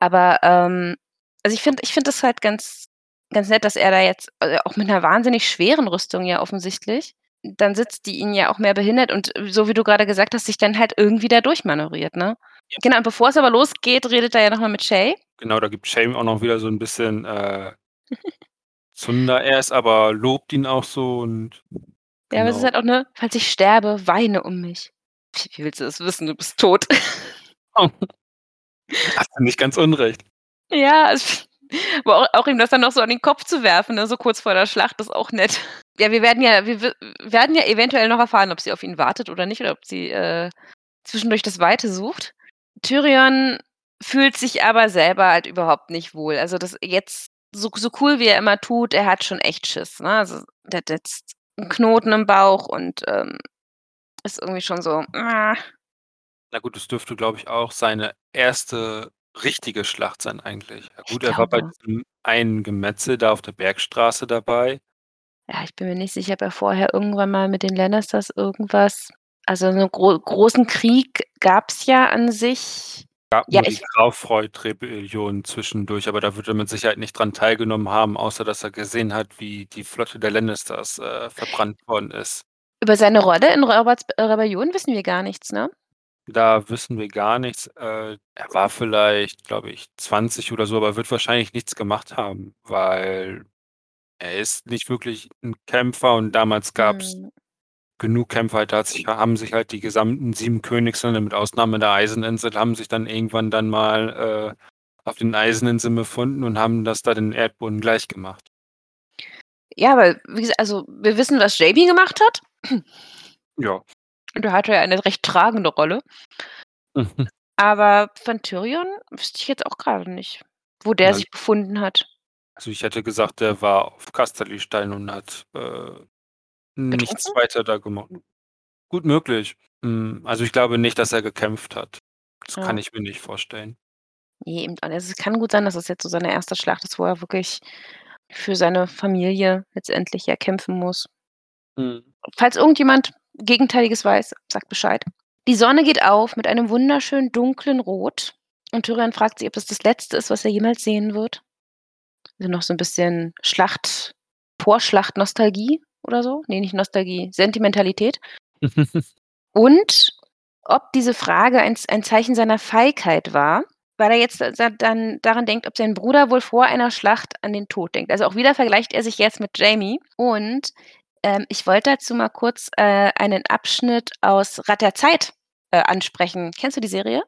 Aber, ähm also, ich finde ich finde das halt ganz ganz nett, dass er da jetzt äh, auch mit 'ner wahnsinnig schweren Rüstung ja offensichtlich dann sitzt, die ihn ja auch mehr behindert und so wie du grade gesagt hast, sich dann halt irgendwie da durchmanövriert, ne? Ja. Genau, und bevor es aber losgeht, redet er ja noch mal mit Shae. Genau, da gibt ihm auch noch wieder so 'n bisschen, äh Zunder erst, aber lobt ihn auch so und Ja, aber es ist genau. halt auch, ne: „Falls ich sterbe, weine um mich.“ Wie willst du das wissen? Du bist tot. Hast du nicht ganz unrecht. Ja, aber auch auch ihm das dann noch so an den Kopf zu werfen, ne, so kurz vor der Schlacht, ist auch nett. Ja, wir werden ja wir werden ja eventuell noch erfahren, ob sie auf ihn wartet oder nicht oder ob sie, äh, zwischendurch das Weite sucht. Tyrion fühlt sich aber selber halt überhaupt nicht wohl. Also, das jetzt so so cool wie er immer tut, er hat schon echt Schiss, ne? Also, der hat jetzt 'n Knoten im Bauch und, ähm, ist irgendwie schon so: Na gut, das dürfte, glaube ich, auch seine 1. richtige Schlacht sein eigentlich. Ja Ich gut, er war bei glaube. diesem einen Gemetzel da auf der Bergstraße dabei. Ja, ich bin mir nicht sicher, ob er vorher irgendwann mal mit den Lannisters irgendwas also, so 'n gro großen Krieg gab's ja an sich. Gab Ja, nur die Graufreud-Rebellion zwischendurch, aber da wird er mit Sicherheit nicht dran teilgenommen haben, außer dass er gesehen hat, wie die Flotte der Lannisters, äh, verbrannt worden ist. Über seine Rolle in Roberts Rebellion wissen wir gar nichts, ne? Da wissen wir gar nichts. Äh, er war vielleicht, glaube ich, 20 oder so, aber wird wahrscheinlich nichts gemacht haben, weil er ist nicht wirklich 'n Kämpfer und damals gab's Mhm. genug Kämpfer, da hat sich haben sich halt die gesamten 7 Königslande mit Ausnahme der Eiseninsel haben sich dann irgendwann dann mal, äh, auf den Eiseninseln befunden und haben das da den Erdboden gleichgemacht. Ja, weil, wie gesagt, also wir wissen, was Jamie gemacht hat. Ja. Und da hatte er eine recht tragende Rolle. Mhm. Aber von Tyrion wüsste ich jetzt auch gerade nicht, wo der Nein. sich befunden hat. Also ich hätte gesagt, der war auf Casterly-Stein und hat äh, nichts weiter da gemacht. Gut möglich. Hm, also ich glaube nicht, dass er gekämpft hat. Das kann Ja. ich mir nicht vorstellen. Ne, eben. Also es kann gut sein, dass es jetzt so seine erste Schlacht ist, wo er wirklich für seine Familie letztendlich ja kämpfen muss. Mhm. Falls irgendjemand Gegenteiliges weiß, sagt Bescheid. Die Sonne geht auf mit einem wunderschönen dunklen Rot und Tyrion fragt sich, ob das das Letzte ist, was er jemals sehen wird. Noch so 'n bisschen Schlacht Vorschlacht-Nostalgie oder so? Ne, nicht Nostalgie, Sentimentalität. Und ob diese Frage ein ein Zeichen seiner Feigheit war, weil er jetzt dann daran denkt, ob sein Bruder wohl vor einer Schlacht an den Tod denkt. Also auch wieder vergleicht er sich jetzt mit Jamie und, ähm, ich wollte dazu mal kurz, äh, einen Abschnitt aus Rad der Zeit, äh, ansprechen. Kennst du die Serie?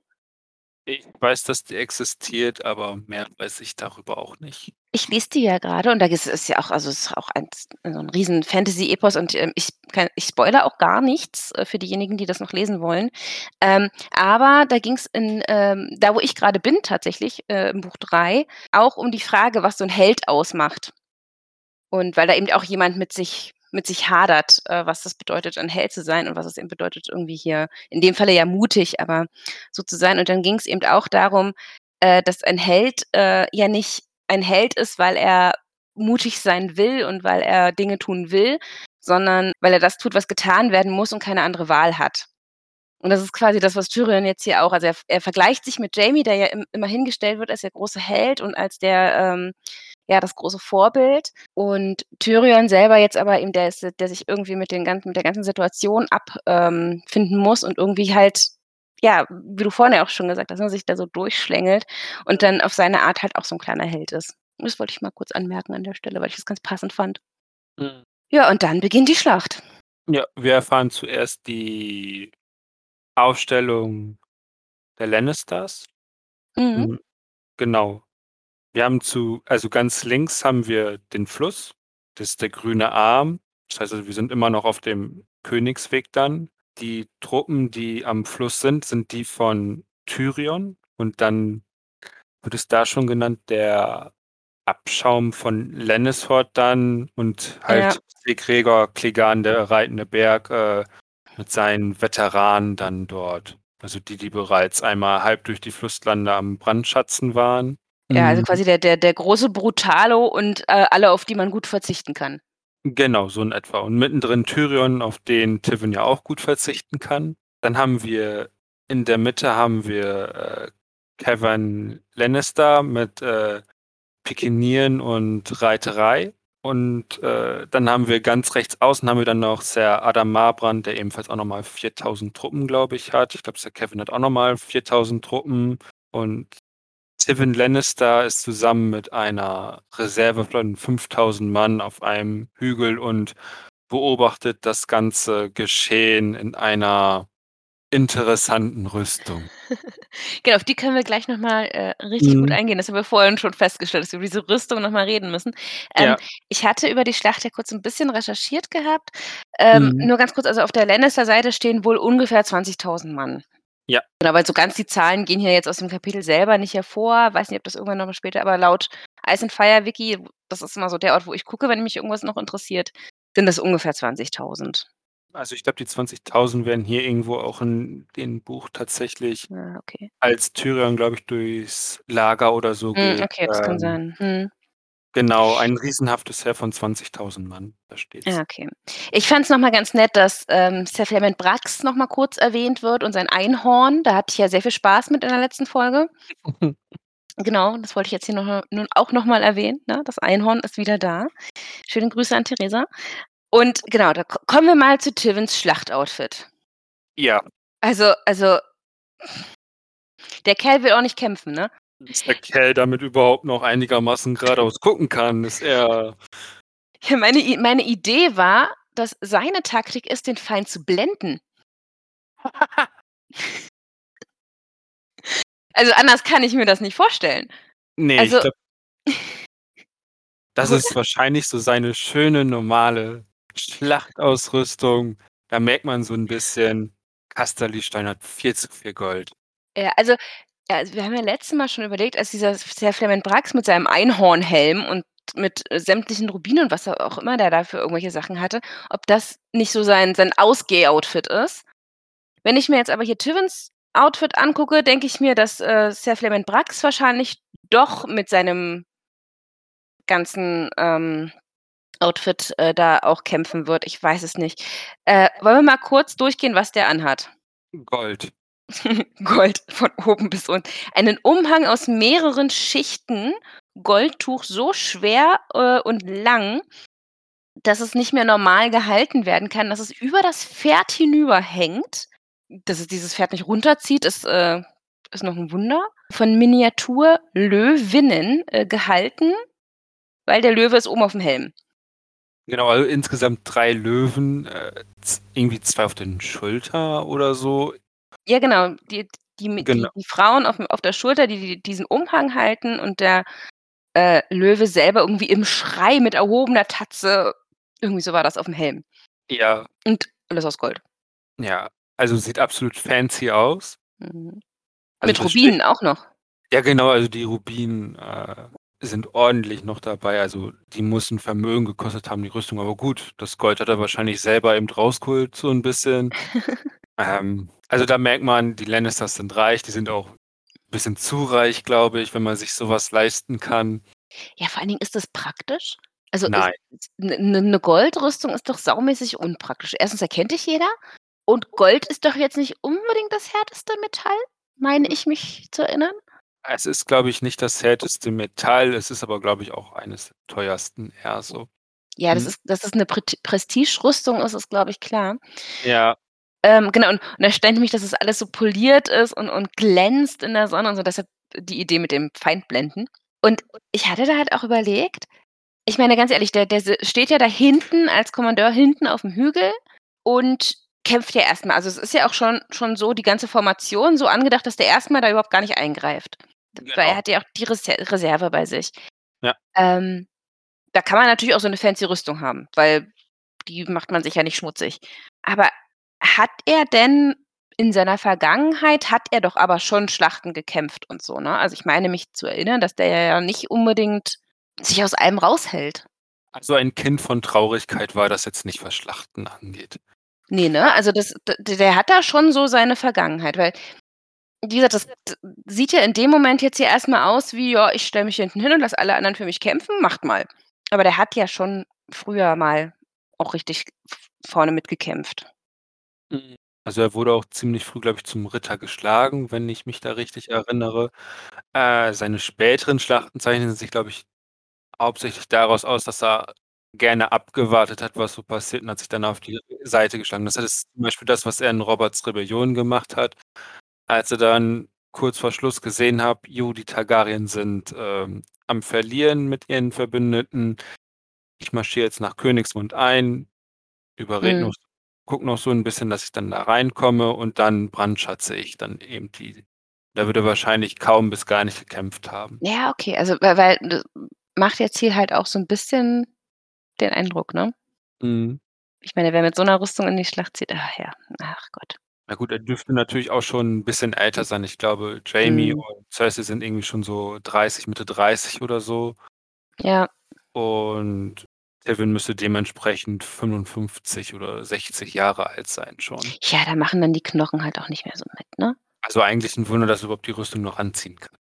Ich weiß, dass die existiert, aber mehr weiß ich darüber auch nicht. Ich lese die ja grade und da ist es ja auch also es ist auch eins so 'n riesen Fantasy-Epos und, ähm, ich kann ich spoilere auch gar nichts, äh, für diejenigen, die das noch lesen wollen. Ähm, aber da ging's in, ähm da, wo ich grade bin tatsächlich, äh, im Buch 3, auch um die Frage, was so 'n Held ausmacht. Und weil da eben auch jemand mit sich mit sich hadert, äh, was das bedeutet, ein Held zu sein und was es eben bedeutet, irgendwie hier in dem Falle ja mutig, aber so zu sein. Und dann ging's eben auch darum, äh, dass ein Held, äh, ja nicht ein Held ist, weil er mutig sein will und weil er Dinge tun will, sondern weil er das tut, was getan werden muss und keine andere Wahl hat. Und das ist quasi das, was Tyrion jetzt hier auch also er er vergleicht sich mit Jamie, der ja im immer hingestellt wird als der große Held und als der, ähm ja, das große Vorbild. Und Tyrion selber jetzt aber eben der ist der sich irgendwie mit den ganzen mit der ganzen Situation ab ähm, muss und irgendwie halt, ja, wie du vorhin ja auch schon gesagt hast, ne, sich da so durchschlängelt und dann auf seine Art halt auch so 'n kleiner Held ist. Das wollte ich mal kurz anmerken an der Stelle, weil ich das ganz passend fand. Mhm. Ja, und dann beginnt die Schlacht. Ja, wir erfahren zuerst die Aufstellung der Lannisters. Mhm. Hm, genau. Wir haben zu also ganz links haben wir den Fluss, das ist der grüne Arm. Das heißt also, wir sind immer noch auf dem Königsweg dann. Die Truppen, die am Fluss sind, sind die von Tyrion und dann wird es da schon genannt, der Abschaum von Lannistort dann und Ja. halt Gregor Clegane, der reitende Berg, äh, mit seinen Veteranen dann dort. Also die, die bereits einmal halb durch die Flusslande am Brandschatzen waren. Ja, also Mhm. quasi der der der große Brutalo und, äh, alle, auf die man gut verzichten kann. Genau, so in etwa. Und mittendrin Tyrion, auf den Tywin ja auch gut verzichten kann. Dann haben wir in der Mitte haben wir, äh, Kevan Lannister mit, äh, Pikinieren und Reiterei. Und, äh, dann haben wir ganz rechts außen haben wir dann noch Ser Adam Marbrand, der ebenfalls auch noch mal 4.000 Truppen, glaube ich, hat. Ich glaube, Ser Kevan hat auch noch mal 4.000 Truppen. Und Tywin Lannister ist zusammen mit einer Reserve von 5.000 Mann auf einem Hügel und beobachtet das ganze Geschehen in einer interessanten Rüstung. Genau, auf die können wir gleich noch mal, äh, richtig gut Mhm. eingehen. Das haben wir vorhin schon festgestellt, dass wir über diese Rüstung noch mal reden müssen. Ähm, Ja. ich hatte über die Schlacht ja kurz 'n bisschen recherchiert gehabt. Ähm, Mhm. nur ganz kurz, also auf der Lannister-Seite stehen wohl ungefähr 20.000 Mann. Ja. Genau, weil so ganz die Zahlen gehen hier jetzt aus dem Kapitel selber nicht hervor. Weiß nicht, ob das irgendwann noch mal später aber laut Ice and Fire Wiki, das ist immer so der Ort, wo ich gucke, wenn mich irgendwas noch interessiert, sind das ungefähr 20.000. Also, ich glaube, die 20.000 werden hier irgendwo auch in dem Buch tatsächlich Ah, okay. als Tyrion, glaube ich, durchs Lager oder so Hm, geht, okay, das kann ähm sein. Mhm. Genau, ein riesenhaftes Heer von 20.000 Mann, da steht's. Ah, okay. Ich fand's noch mal ganz nett, dass, ähm, Sir Flemment Braggs noch mal kurz erwähnt wird und sein Einhorn. Da hatte ich ja sehr viel Spaß mit in der letzten Folge. Genau, das wollte ich jetzt hier noch nun auch noch mal erwähnen, ne? Das Einhorn ist wieder da. Schöne Grüße an Theresa. Und genau, da ko kommen wir mal zu Tywins Schlachtoutfit. Ja. Also also der Kerl will auch nicht kämpfen, ne? Dass der Kerl damit überhaupt noch einigermaßen geradeaus gucken kann, ist eher Ja, meine meine Idee war, dass seine Taktik ist, den Feind zu blenden. Also, anders kann ich mir das nicht vorstellen. Ne, ich Also glaube Das Oder? ist wahrscheinlich so seine schöne, normale Schlachtausrüstung. Da merkt man so 'n bisschen, Casterly-Stein hat viel zu viel Gold. Ja, also ja, also, wir haben ja letztes Mal schon überlegt, als dieser Ser Flammenbrax mit seinem Einhornhelm und mit, äh, sämtlichen Rubinen und was auch immer der da für irgendwelche Sachen hatte, ob das nicht so sein sein Ausgeh-Outfit ist. Wenn ich mir jetzt aber hier Tywins Outfit angucke, denke ich mir, dass, äh, Ser Flammenbrax wahrscheinlich doch mit seinem ganzen, ähm, Outfit, äh, da auch kämpfen wird. Ich weiß es nicht. Äh, wollen wir mal kurz durchgehen, was der anhat? Gold. Gold von oben bis unten. Einen Umhang aus mehreren Schichten, Goldtuch so schwer, äh, und lang, dass es nicht mehr normal gehalten werden kann, dass es über das Pferd hinüber hängt. Dass es dieses Pferd nicht runterzieht, ist, äh ist noch 'n Wunder. Von Miniatur-Löwinnen, äh, gehalten, weil der Löwe ist oben aufm Helm. Genau, also, insgesamt 3 Löwen, äh, irgendwie 2 auf den Schulter oder so. Ja, genau. Die die die Genau. die Frauen aufm auf der Schulter, die die diesen Umhang halten und der, äh, Löwe selber irgendwie im Schrei mit erhobener Tatze. Irgendwie so war das aufm Helm. Ja. Und alles aus Gold. Ja, also, sieht absolut fancy aus. Mhm. Also, Mit Rubinen auch noch. Ja, genau, also, die Rubinen, äh, sind ordentlich noch dabei. Also, die muss 'n Vermögen gekostet haben, die Rüstung. Aber gut, das Gold hat er wahrscheinlich selber eben rausgeholt so 'n bisschen. Ähm, also, da merkt man, die Lannisters sind reich. Die sind auch bisschen zu reich, glaube ich, wenn man sich so was leisten kann. Ja, vor allen Dingen ist das praktisch? Also, Nein. 'ne Goldrüstung ist doch saumäßig unpraktisch. 1. erkennt dich jeder und Gold ist doch jetzt nicht unbedingt das härteste Metall, meine ich mich zu erinnern. Es ist, glaube ich, nicht das härteste Metall. Es ist aber, glaube ich, auch eines der teuersten eher so. Ja, das Mhm. ist dass es 'ne Pret Prestigerüstung ist, ist, glaube ich, klar. Ja. Ähm, genau, und und da ständig mich, dass es alles so poliert ist und und glänzt in der Sonne und so, deshalb die Idee mit dem Feindblenden. Und ich hatte da halt auch überlegt ich meine, ganz ehrlich, der der steht ja da hinten als Kommandeur hinten aufm Hügel und kämpft ja erst mal. Also, es ist ja auch schon schon so die ganze Formation so angedacht, dass der erst mal da überhaupt gar nicht eingreift. Weil er Genau. hat ja auch die Reser Reserve bei sich. Ja. Ähm, da kann man natürlich auch so 'ne fancy Rüstung haben, weil die macht man sich ja nicht schmutzig. Aber hat er denn in seiner Vergangenheit hat er doch aber schon Schlachten gekämpft und so, ne? Also, ich meine mich zu erinnern, dass der ja nicht unbedingt sich aus allem raushält. Also, ein Kind von Traurigkeit war das jetzt nicht, was Schlachten angeht. Ne, ne? Also, das der hat da schon so seine Vergangenheit, weil wie gesagt, das sieht ja in dem Moment jetzt hier erst mal aus wie: „Ja, ich stelle mich hinten hin und lasse alle anderen für mich kämpfen, macht mal.“ Aber der hat ja schon früher mal auch richtig vorne mitgekämpft. Mhm. Also, er wurde auch ziemlich früh, glaube ich, zum Ritter geschlagen, wenn ich mich da richtig erinnere. Äh, seine späteren Schlachten zeichnen sich, glaube ich, hauptsächlich daraus aus, dass er gerne abgewartet hat, was so passiert und hat sich dann auf die Seite geschlagen. Das ist zum Beispiel das, was er in Roberts Rebellion gemacht hat. Als er dann kurz vor Schluss gesehen hat: „Jo, die Targaryen sind, ähm, am Verlieren mit ihren Verbündeten. Ich marschiere jetzt nach Königsmund ein, überrede Mhm. Gucke noch so 'n bisschen, dass ich dann da reinkomme und dann brandschatze ich dann eben die“ da wird er wahrscheinlich kaum bis gar nicht gekämpft haben. Ja, okay, also, weil weil d macht jetzt hier halt auch so 'n bisschen den Eindruck, ne? Mhm. Ich meine, wer mit so 'ner Rüstung in die Schlacht zieht, ach ja, ach Gott. Na gut, er dürfte natürlich auch schon 'n bisschen älter sein. Ich glaube, Jaime Mhm. und Cersei sind irgendwie schon so 30, Mitte 30 oder so. Ja. Und Tywin müsste dementsprechend 55 oder 60 Jahre alt sein schon. Ja, da machen dann die Knochen halt auch nicht mehr so mit, ne? Also, eigentlich 'n Wunder, dass er überhaupt die Rüstung noch anziehen kann.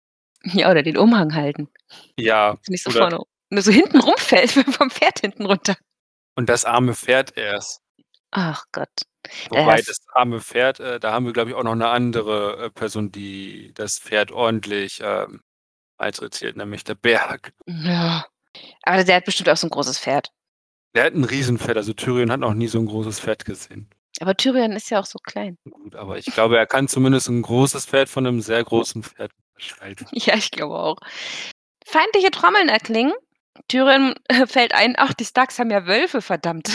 Ja, oder den Umhang halten. Ja, Nicht so vorne nur so hinten rumfällt vom Pferd hinten runter. Und das arme Pferd erst. Ach Gott. Äh, Wobei das arme Pferd äh, da haben wir, glaube ich, auch noch 'ne andere, äh, Person, die das Pferd ordentlich, ähm, malträtiert, nämlich der Berg. Ja, aber der hat bestimmt auch so 'n großes Pferd. Der hat 'n Riesenpferd, also, Tyrion hat noch nie so 'n großes Pferd gesehen. Aber Tyrion ist ja auch so klein. Gut, aber ich glaube, er kann zumindest 'n großes Pferd von 'nem sehr großen Pferd unterscheiden. Ja, ich glaube auch. Feindliche Trommeln erklingen. Tyrion, äh, fällt ein: „Ach, die Starks haben ja Wölfe, verdammt.“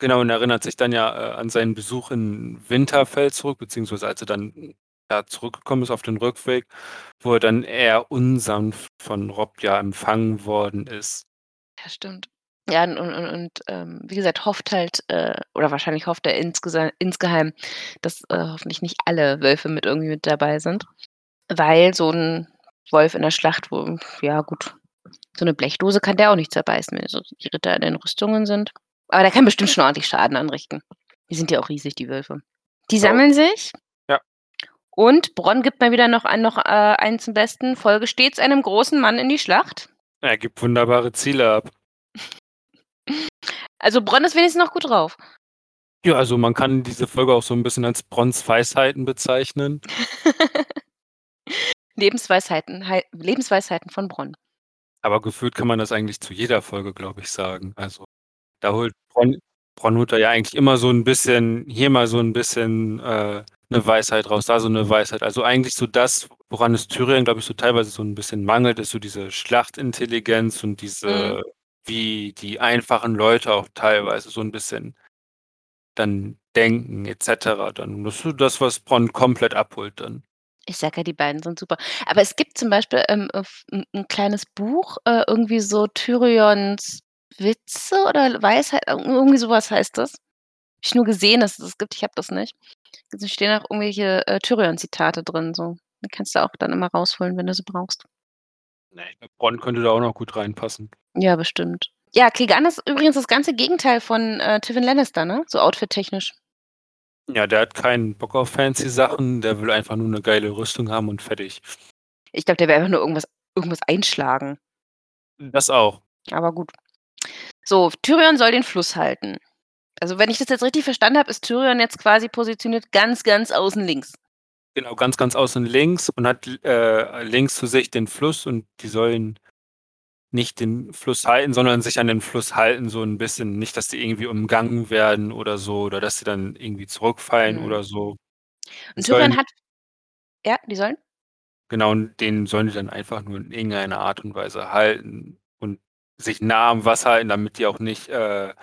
Genau, und erinnert sich dann ja, äh, an seinen Besuch in Winterfell zurück, beziehungsweise als er dann, ja, zurückgekommen ist auf den Rückweg, wo er dann eher unsanft von Robb ja empfangen worden ist. Ja, stimmt. Ja, und und und, ähm, wie gesagt, hofft halt, äh oder wahrscheinlich hofft er insgeheim, dass, äh, hoffentlich nicht alle Wölfe mit irgendwie mit dabei sind, weil so 'n Wolf in der Schlacht, wo ja gut, so 'ne Blechdose kann der auch nicht zerbeißen, wenn so die Ritter in den Rüstungen sind. Aber der kann bestimmt schon ordentlich Schaden anrichten. Die sind ja auch riesig, die Wölfe. Die sammeln sich Ja. Und Bronn gibt mal wieder noch ein noch, äh, einen zum Besten: „Folge stets einem großen Mann in die Schlacht.“ Er gibt wunderbare Ziele ab. Also, Bronn ist wenigstens noch gut drauf. Ja, also man kann diese Folge auch so 'n bisschen als Bronns Weisheiten bezeichnen. Lebensweisheiten hei Lebensweisheiten von Bronn. Aber gefühlt kann man das eigentlich zu jeder Folge, glaube ich, sagen. Also, da holt Bronn Bronn holt ja eigentlich immer so 'n bisschen hier mal so 'n bisschen, äh, 'ne Weisheit raus, da so 'ne Weisheit. Also, eigentlich so das, woran es Tyrion, glaube ich, so teilweise so 'n bisschen mangelt, ist so diese Schlachtintelligenz und Mhm. diese wie die einfachen Leute auch teilweise so 'n bisschen dann denken et cetera dann. Das ist das, was Bronn komplett abholt dann. Ich sage ja, die beiden sind super. Aber es gibt zum Beispiel, ähm, f 'n 'n kleines Buch, äh, irgendwie so Tyrions Witze oder Weisheit, ir irgendwie so was heißt das. Habe ich nur gesehen, dass es das gibt, ich habe das nicht. Da stehen auch irgendwelche, äh, Tyrion-Zitate drin so. Die kannst du auch dann immer rausholen, wenn du sie brauchst. Ne, glaube, Bronn könnte da auch noch gut reinpassen. Ja, bestimmt. Ja, Clegane ist übrigens das ganze Gegenteil von, äh, Tywin Lannister, ne, so outfittechnisch. Ja, der hat keinen Bock auf fancy Sachen, der will einfach nur 'ne geile Rüstung haben und fertig. Ich glaube, der will einfach nur irgendwas irgendwas einschlagen. Das auch. Aber gut. So, Tyrion soll den Fluss halten. Also, wenn ich das jetzt richtig verstanden habe, ist Tyrion jetzt quasi positioniert ganz, ganz außen links. Genau, ganz, ganz außen links und hat äh, links zu sich den Fluss und die sollen nicht den Fluss halten, sondern sich an den Fluss halten, so 'n bisschen. Nicht, dass die irgendwie umgangen werden oder so oder dass sie dann irgendwie zurückfallen Mhm. oder so. Und Tyrion hat ja, die sollen? Genau, und den sollen die dann einfach nur in irgendeiner Art und Weise halten und sich nah am Wasser halten, damit die auch nicht, äh,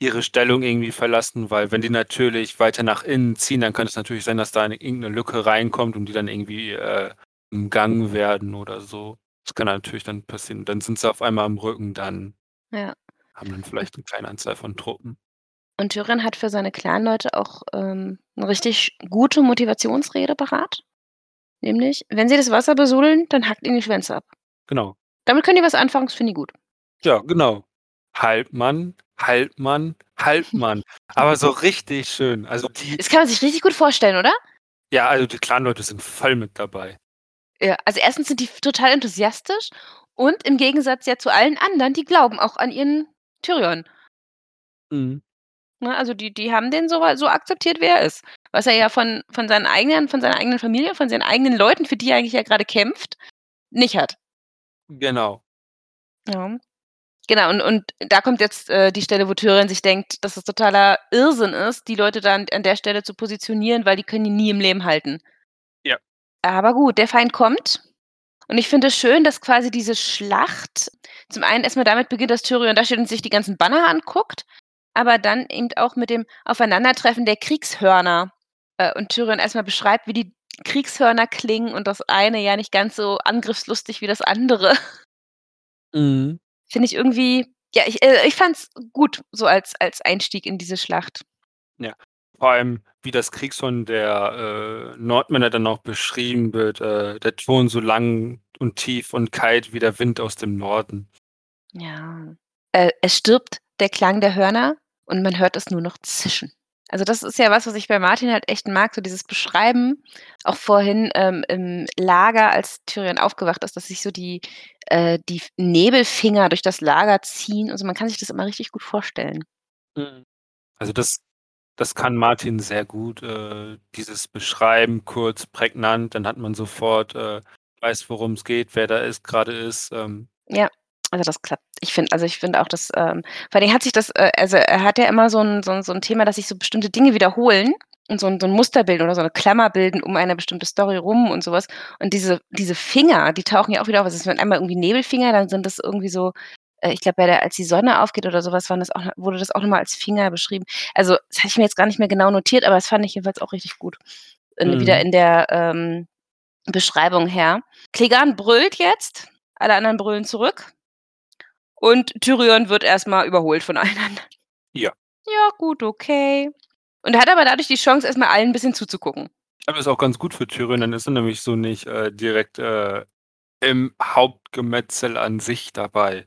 ihre Stellung irgendwie verlassen, weil wenn die natürlich weiter nach innen ziehen, dann könnte es natürlich sein, dass da 'ne irgend 'ne Lücke reinkommt und die dann irgendwie, äh, umgangen werden oder so. Das kann natürlich dann passieren. Dann sind sie auf einmal am Rücken, dann Ja. haben dann vielleicht 'ne kleine Anzahl von Truppen. Und Tyrion hat für seine Clanleute auch, ähm, 'ne richtig gute Motivationsrede parat. Nämlich: „Wenn sie das Wasser besudeln, dann hackt ihnen die Schwänze ab.“ Genau. Damit können die was anfangen, das finde ich gut. Ja, genau. Halt Mann, halt Mann, halt Mann. Aber so richtig schön. Also, die Das kann man sich richtig gut vorstellen, oder? Ja, also, die Clanleute sind voll mit dabei. Ja, also, 1. sind die total enthusiastisch und im Gegensatz ja zu allen anderen, die glauben auch an ihren Tyrion. Mhm. Ne, also, die die haben den so so akzeptiert, wie er ist. Was er ja von von seinen eigenen von seiner eigenen Familie, von seinen eigenen Leuten, für die er eigentlich ja grade kämpft, nicht hat. Genau. Ja. Genau, und und da kommt jetzt, äh, die Stelle, wo Tyrion sich denkt, dass es totaler Irrsinn ist, die Leute da an der Stelle zu positionieren, weil die können ihn nie im Leben halten. Ja. Aber gut, der Feind kommt und ich finde es schön, dass quasi diese Schlacht zum einen erst mal damit beginnt, dass Tyrion da steht und sich die ganzen Banner anguckt, aber dann eben auch mit dem Aufeinandertreffen der Kriegshörner, äh, und Tyrion erst mal beschreibt, wie die Kriegshörner klingen und das eine ja nicht ganz so angriffslustig wie das andere. Mhm. Finde ich irgendwie ja, ich äh, ich fand's gut so als als Einstieg in diese Schlacht. Ja, vor allem, wie das Kriegshorn der, äh, Nordmänner dann auch beschrieben wird, äh, der Ton so lang und tief und kalt wie der Wind aus dem Norden. Ja. Äh, es stirbt der Klang der Hörner und man hört es nur noch zischen. Also, das ist ja was, was ich bei Martin halt echt mag, so dieses Beschreiben, auch vorhin, ähm, im Lager, als Tyrion aufgewacht ist, dass sich so die äh, die Nebelfinger durch das Lager ziehen. Also, man kann sich das immer richtig gut vorstellen. Mhm. Also, das das kann Martin sehr gut, äh, dieses Beschreiben kurz, prägnant, dann hat man sofort, äh weiß, worum's geht, wer da ist grade ist, ähm Ja, also, das klappt. Ich finde also, ich finde auch, dass, ähm vor Dingen hat sich das äh, also, er hat ja immer so 'n so 'n so 'n Thema, dass sich so bestimmte Dinge wiederholen und so 'n so 'n Muster bilden oder so 'ne Klammer bilden um eine bestimmte Story rum und so was. Und diese diese Finger, die tauchen ja auch wieder auf. Es sind einmal irgendwie Nebelfinger, dann sind das irgendwie so äh, ich glaube, bei der als die Sonne aufgeht oder so was, waren das auch wurde das auch noch mal als Finger beschrieben. Also, das hatte ich mir jetzt gar nicht mehr genau notiert, aber das fand ich jedenfalls auch richtig gut. In wieder Mhm. in der, ähm, Beschreibung her. Clegane brüllt jetzt, alle anderen brüllen zurück und Tyrion wird erst mal überholt von allen anderen. Ja. Ja, gut, okay. Und er hat aber dadurch die Chance, erst mal allen 'n bisschen zuzugucken. Das ist auch ganz gut für Tyrion, dann ist er nämlich so nicht, äh, direkt, äh, im Hauptgemetzel an sich dabei.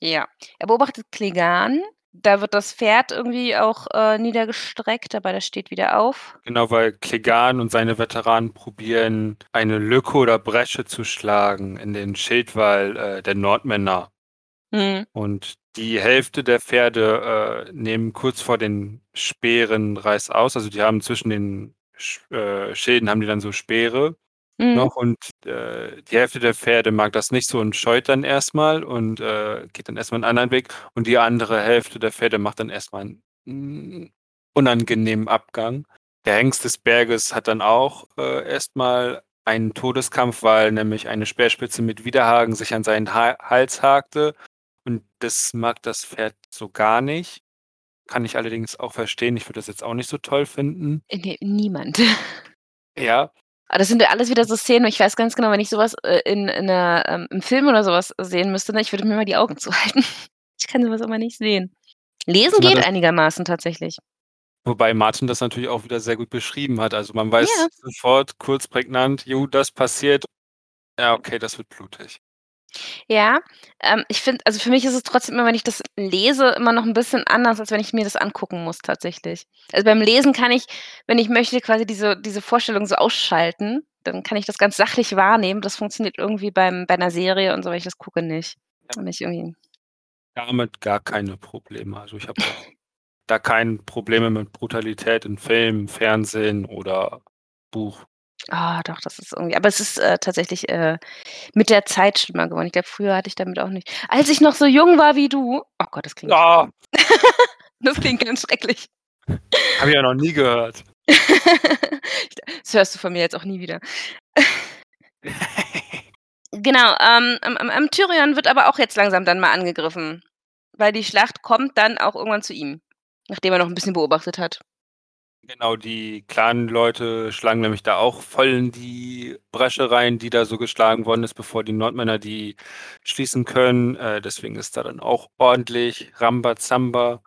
Ja. Er beobachtet Clegane. Da wird das Pferd irgendwie auch, äh, niedergestreckt, aber das steht wieder auf. Genau, weil Clegane und seine Veteranen probieren, eine Lücke oder Bresche zu schlagen in den Schildwall, äh, der Nordmänner. Mhm. Und die Hälfte der Pferde, äh, nehmen kurz vor den Speeren reißaus. Also, die haben zwischen den Sch äh, Schilden haben die dann so Speere Mhm. noch und, äh, die Hälfte der Pferde mag das nicht so und scheut dann erst mal und, äh, geht dann erst mal 'n anderen Weg. Und die andere Hälfte der Pferde macht dann erst mal 'n, hm, unangenehmen Abgang. Der Hengst des Berges hat dann auch, äh, erst mal einen Todeskampf, weil nämlich eine Speerspitze mit Widerhaken sich an seinen Ha Hals hakte. Und das mag das Pferd so gar nicht. Kann ich allerdings auch verstehen. Ich würde das jetzt auch nicht so toll finden. Äh, ne, niemand. Ja. Aber das sind ja alles wieder so Szenen, ich weiß ganz genau, wenn ich so was, äh, in in 'ner ähm, im Film oder so was sehen müsste, ne, ich würde mir immer die Augen zuhalten. Ich kann so was immer nicht sehen. Lesen geht einigermaßen tatsächlich. Wobei Martin das natürlich auch wieder sehr gut beschrieben hat. Also, man weiß Ja. sofort kurz prägnant: „Jo, das passiert. Ja, okay, das wird blutig.“ Ja, ähm, ich finde also, für mich ist es trotzdem immer, wenn ich das lese, immer noch 'n bisschen anders, als wenn ich mir das angucken muss tatsächlich. Also, beim Lesen kann ich, wenn ich möchte, quasi diese diese Vorstellung so ausschalten. Dann kann ich das ganz sachlich wahrnehmen. Das funktioniert irgendwie beim bei 'ner Serie und so, wenn ich das gucke, nicht. Ja. Nicht irgendwie Damit gar keine Probleme. Also, ich habe da kein Probleme mit Brutalität in Film, Fernsehen oder Buch. Ah, doch, das ist irgendwie aber es ist, äh, tatsächlich, äh, mit der Zeit schlimmer geworden. Ich glaube, früher hatte ich damit auch nicht als ich noch so jung war wie du oh Gott, das klingt Ah. das klingt ganz schrecklich. Habe ich ja noch nie gehört. Das hörst du von mir jetzt auch nie wieder. Genau, ähm, ähm, ähm, Tyrion wird aber auch jetzt langsam dann mal angegriffen, weil die Schlacht kommt dann auch irgendwann zu ihm, nachdem er noch 'n bisschen beobachtet hat. Genau, die Clanleute schlagen nämlich da auch voll in die Bresche rein, die da so geschlagen worden ist, bevor die Nordmänner die schließen können. Äh, deswegen ist da dann auch ordentlich Rambazamba.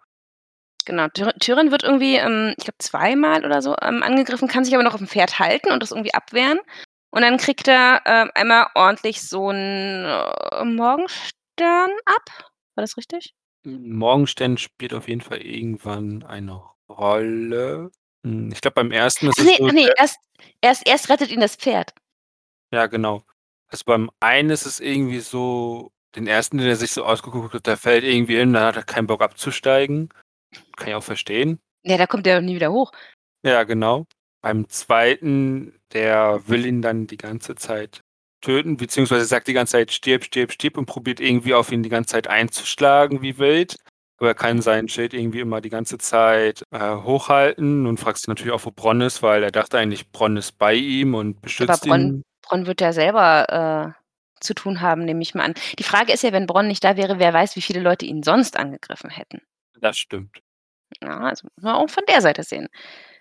Genau, Tyrion wird irgendwie, ähm, ich glaube, zweimal oder so, ähm, angegriffen, kann sich aber noch auf'm Pferd halten und das irgendwie abwehren. Und dann kriegt er, ähm, einmal ordentlich so 'n, äh, Morgenstern ab. War das richtig? Morgenstern spielt auf jeden Fall irgendwann eine Rolle. Hm, ich glaube, beim 1. ist Ach es ne, so, ach ne, der erst erst erst rettet ihn das Pferd. Ja, genau. Also, beim einen ist es irgendwie so den 1., den er sich so ausgeguckt hat, der fällt irgendwie hin, da hat er keinen Bock abzusteigen. Kann ich auch verstehen. Ja, da kommt doch nie wieder hoch. Ja, genau. Beim 2., der will ihn dann die ganze Zeit töten, beziehungsweise sagt die ganze Zeit: „Stirb, stirb, stirb“ und probiert irgendwie auf ihn die ganze Zeit einzuschlagen wie wild. Aber er kann sein Schild irgendwie immer die ganze Zeit, äh, hochhalten und fragt sich natürlich auch, wo Bronn ist, weil er dachte eigentlich, Bronn ist bei ihm und Aber beschützt Bronn ihn. Bronn wird ja selber, äh, zu tun haben, nehme ich mal an. Die Frage ist ja, wenn Bronn nicht da wäre, wer weiß, wie viele Leute ihn sonst angegriffen hätten. Das stimmt. Ja, also, muss man auch von der Seite sehen.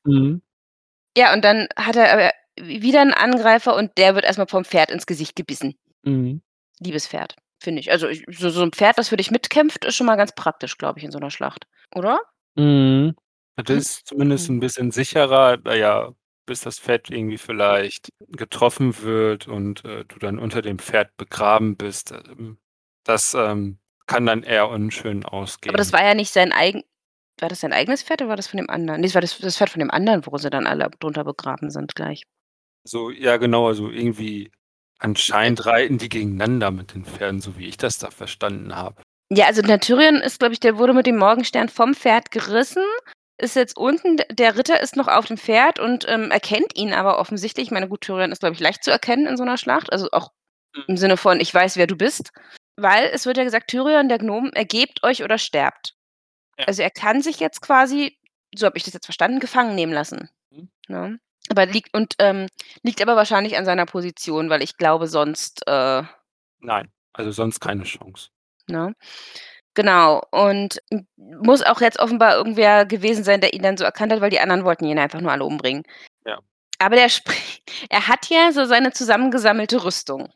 Mhm. Ja, und dann hat er aber wieder 'n Angreifer und der wird erst mal vom Pferd ins Gesicht gebissen. Mhm. Liebes Pferd, finde ich. Also, ich so so 'n Pferd, das für dich mitkämpft, ist schon mal ganz praktisch, glaube ich, in so 'ner Schlacht, oder? Mhm. Das Hm. ist zumindest Mhm. 'n bisschen sicherer, na ja, bis das Pferd irgendwie vielleicht getroffen wird und, äh, du dann unter dem Pferd begraben bist. Ähm, das, ähm, kann dann eher unschön Aber das ausgehen. war ja nicht sein eigen war das sein eigenes Pferd oder war das von dem anderen? Ne, das war das das Pferd von dem anderen, wo sie dann alle drunter begraben sind gleich. So, ja genau, also irgendwie anscheinend reiten die gegeneinander mit den Pferden, so wie ich das da verstanden habe. Ja, also der Tyrion ist, glaube ich der wurde mit dem Morgenstern vom Pferd gerissen, ist jetzt unten, der Ritter ist noch auf dem Pferd und, ähm, erkennt ihn aber offensichtlich. Ich meine, gut, Tyrion ist, glaube ich, leicht zu erkennen in so 'ner Schlacht, also auch Mhm. im Sinne von: „Ich weiß, wer du bist.“ Weil es wird ja gesagt: „Tyrion, der Gnom, ergebt euch oder sterbt.“ Ja. Also, er kann sich jetzt quasi, so habe ich das jetzt verstanden, gefangen nehmen lassen, Mhm. ne? Aber liegt und, ähm, liegt aber wahrscheinlich an seiner Position, weil ich glaube sonst, äh Nein, also sonst keine Chance. Ne? Genau. Und muss auch jetzt offenbar irgendwer gewesen sein, der ihn dann so erkannt hat, weil die anderen wollten ihn einfach nur alle umbringen. Ja. Aber der er hat ja so seine zusammengesammelte Rüstung.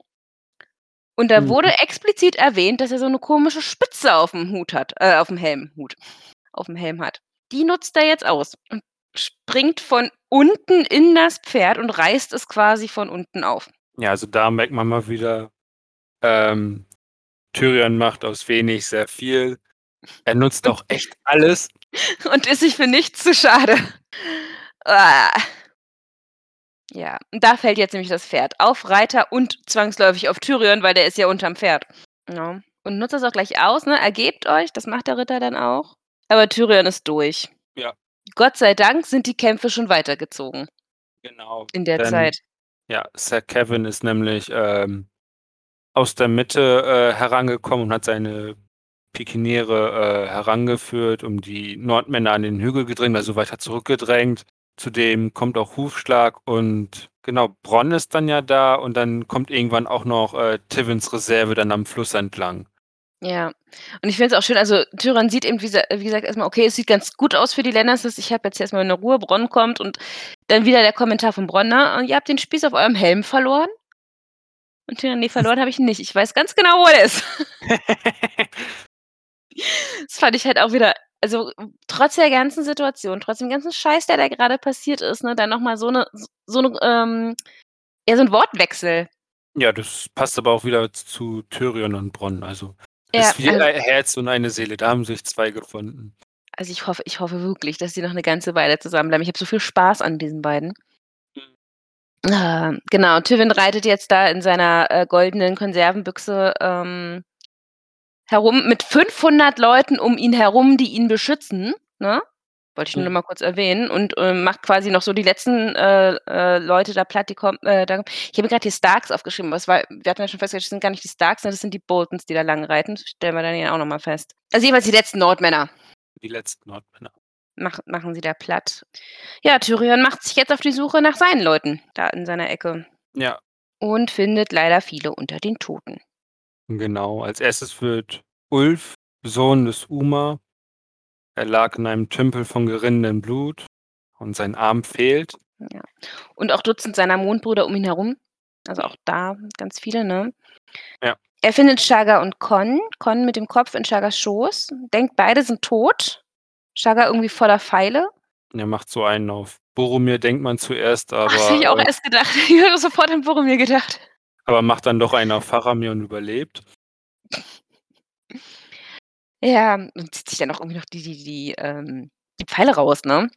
Und da Mhm. wurde explizit erwähnt, dass er so 'ne komische Spitze auf'm Hut hat äh, auf'm Helm Hut auf'm Helm hat. Die nutzt er jetzt aus und springt von unten in das Pferd und reißt es quasi von unten auf. Ja, also da merkt man mal wieder, ähm, Tyrion macht aus wenig sehr viel. Er nutzt auch echt alles. Und ist sich für nichts zu schade. Ah. Ja, da fällt jetzt nämlich das Pferd auf Reiter und zwangsläufig auf Tyrion, weil der ist ja unterm Pferd. Ja. Und nutzt das auch gleich aus, ne? „Ergebt euch“, das macht der Ritter dann auch. Aber Tyrion ist durch. Ja. Gott sei Dank sind die Kämpfe schon weitergezogen Genau. in der Denn Zeit. ja, Sir Kevin ist nämlich, ähm, aus der Mitte, äh, herangekommen und hat seine Pikiniere, äh, herangeführt, um die Nordmänner an den Hügel gedrängt, also weiter zurückgedrängt. Zudem kommt auch Hufschlag und genau, Bronn ist dann ja da und dann kommt irgendwann auch noch, äh, Tywins Reserve dann am Fluss entlang. Ja. Und ich finde es auch schön also, Tyrion sieht eben, wie sa wie gesagt, erst mal: „Okay, es sieht ganz gut aus für die Lannisters. Ich habe jetzt hier erst mal meine Ruhe. Bronn kommt“ und dann wieder der Kommentar von Bronn, ne: „Und ihr habt den Spieß auf eurem Helm verloren?“ Und Tyrion: „Ne, verloren habe ich ihn nicht. Ich weiß ganz genau, wo er ist.“ Das fand ich halt auch wieder also, trotz der ganzen Situation, trotz dem ganzen Scheiß, der da grade passiert ist, ne, dann noch mal so 'ne s so 'ne, ähm ja, so 'n Wortwechsel. Ja, das passt aber auch wieder zu Tyrion und Bronn. Also, Ja, ist wie also ein Herz und eine Seele. Da haben sich 2 gefunden. Also, ich hoffe ich hoffe wirklich, dass die noch 'ne ganze Weile zusammenbleiben. Ich habe so viel Spaß an diesen beiden. Mhm. Ah, genau, Tywin reitet jetzt da in seiner, äh, goldenen Konservenbüchse, ähm, herum mit 500 Leuten um ihn herum, die ihn beschützen, ne? Wollte ich nur noch mal kurz erwähnen und, ähm, macht quasi noch so die letzten, äh, äh, Leute da platt, die kommen äh, ich habe mir grad die Starks aufgeschrieben, aber war wir hatten ja schon festgestellt, das sind gar nicht die Starks, sondern das sind die Boltons, die da lang reiten. Das stellen wir dann ja auch noch mal fest. Also, jedenfalls die letzten Nordmänner Die letzten Nordmänner. mach machen sie da platt. Ja, Tyrion macht sich jetzt auf die Suche nach seinen Leuten da in seiner Ecke Ja. und findet leider viele unter den Toten. Genau. Als Erstes wird Ulf, Sohn des Umar er lag in einem Tümpel von gerinnendem Blut und sein Arm fehlt. Ja. Und auch Dutzend seiner Mondbrüder um ihn herum. Also, auch da ganz viele, ne? Ja. Er findet Shagga und Conn. Conn mit dem Kopf in Shaggas Schoß, denkt, beide sind tot. Shagga irgendwie voller Pfeile. Er macht so einen auf Boromir, denkt man zuerst, Ach, das hätte ich aber, auch äh erst gedacht. Ich habe sofort an Boromir gedacht. aber macht dann doch einen auf Faramir und überlebt. Ja, und zieht sich dann auch irgendwie noch die die die, ähm, die Pfeile raus, ne?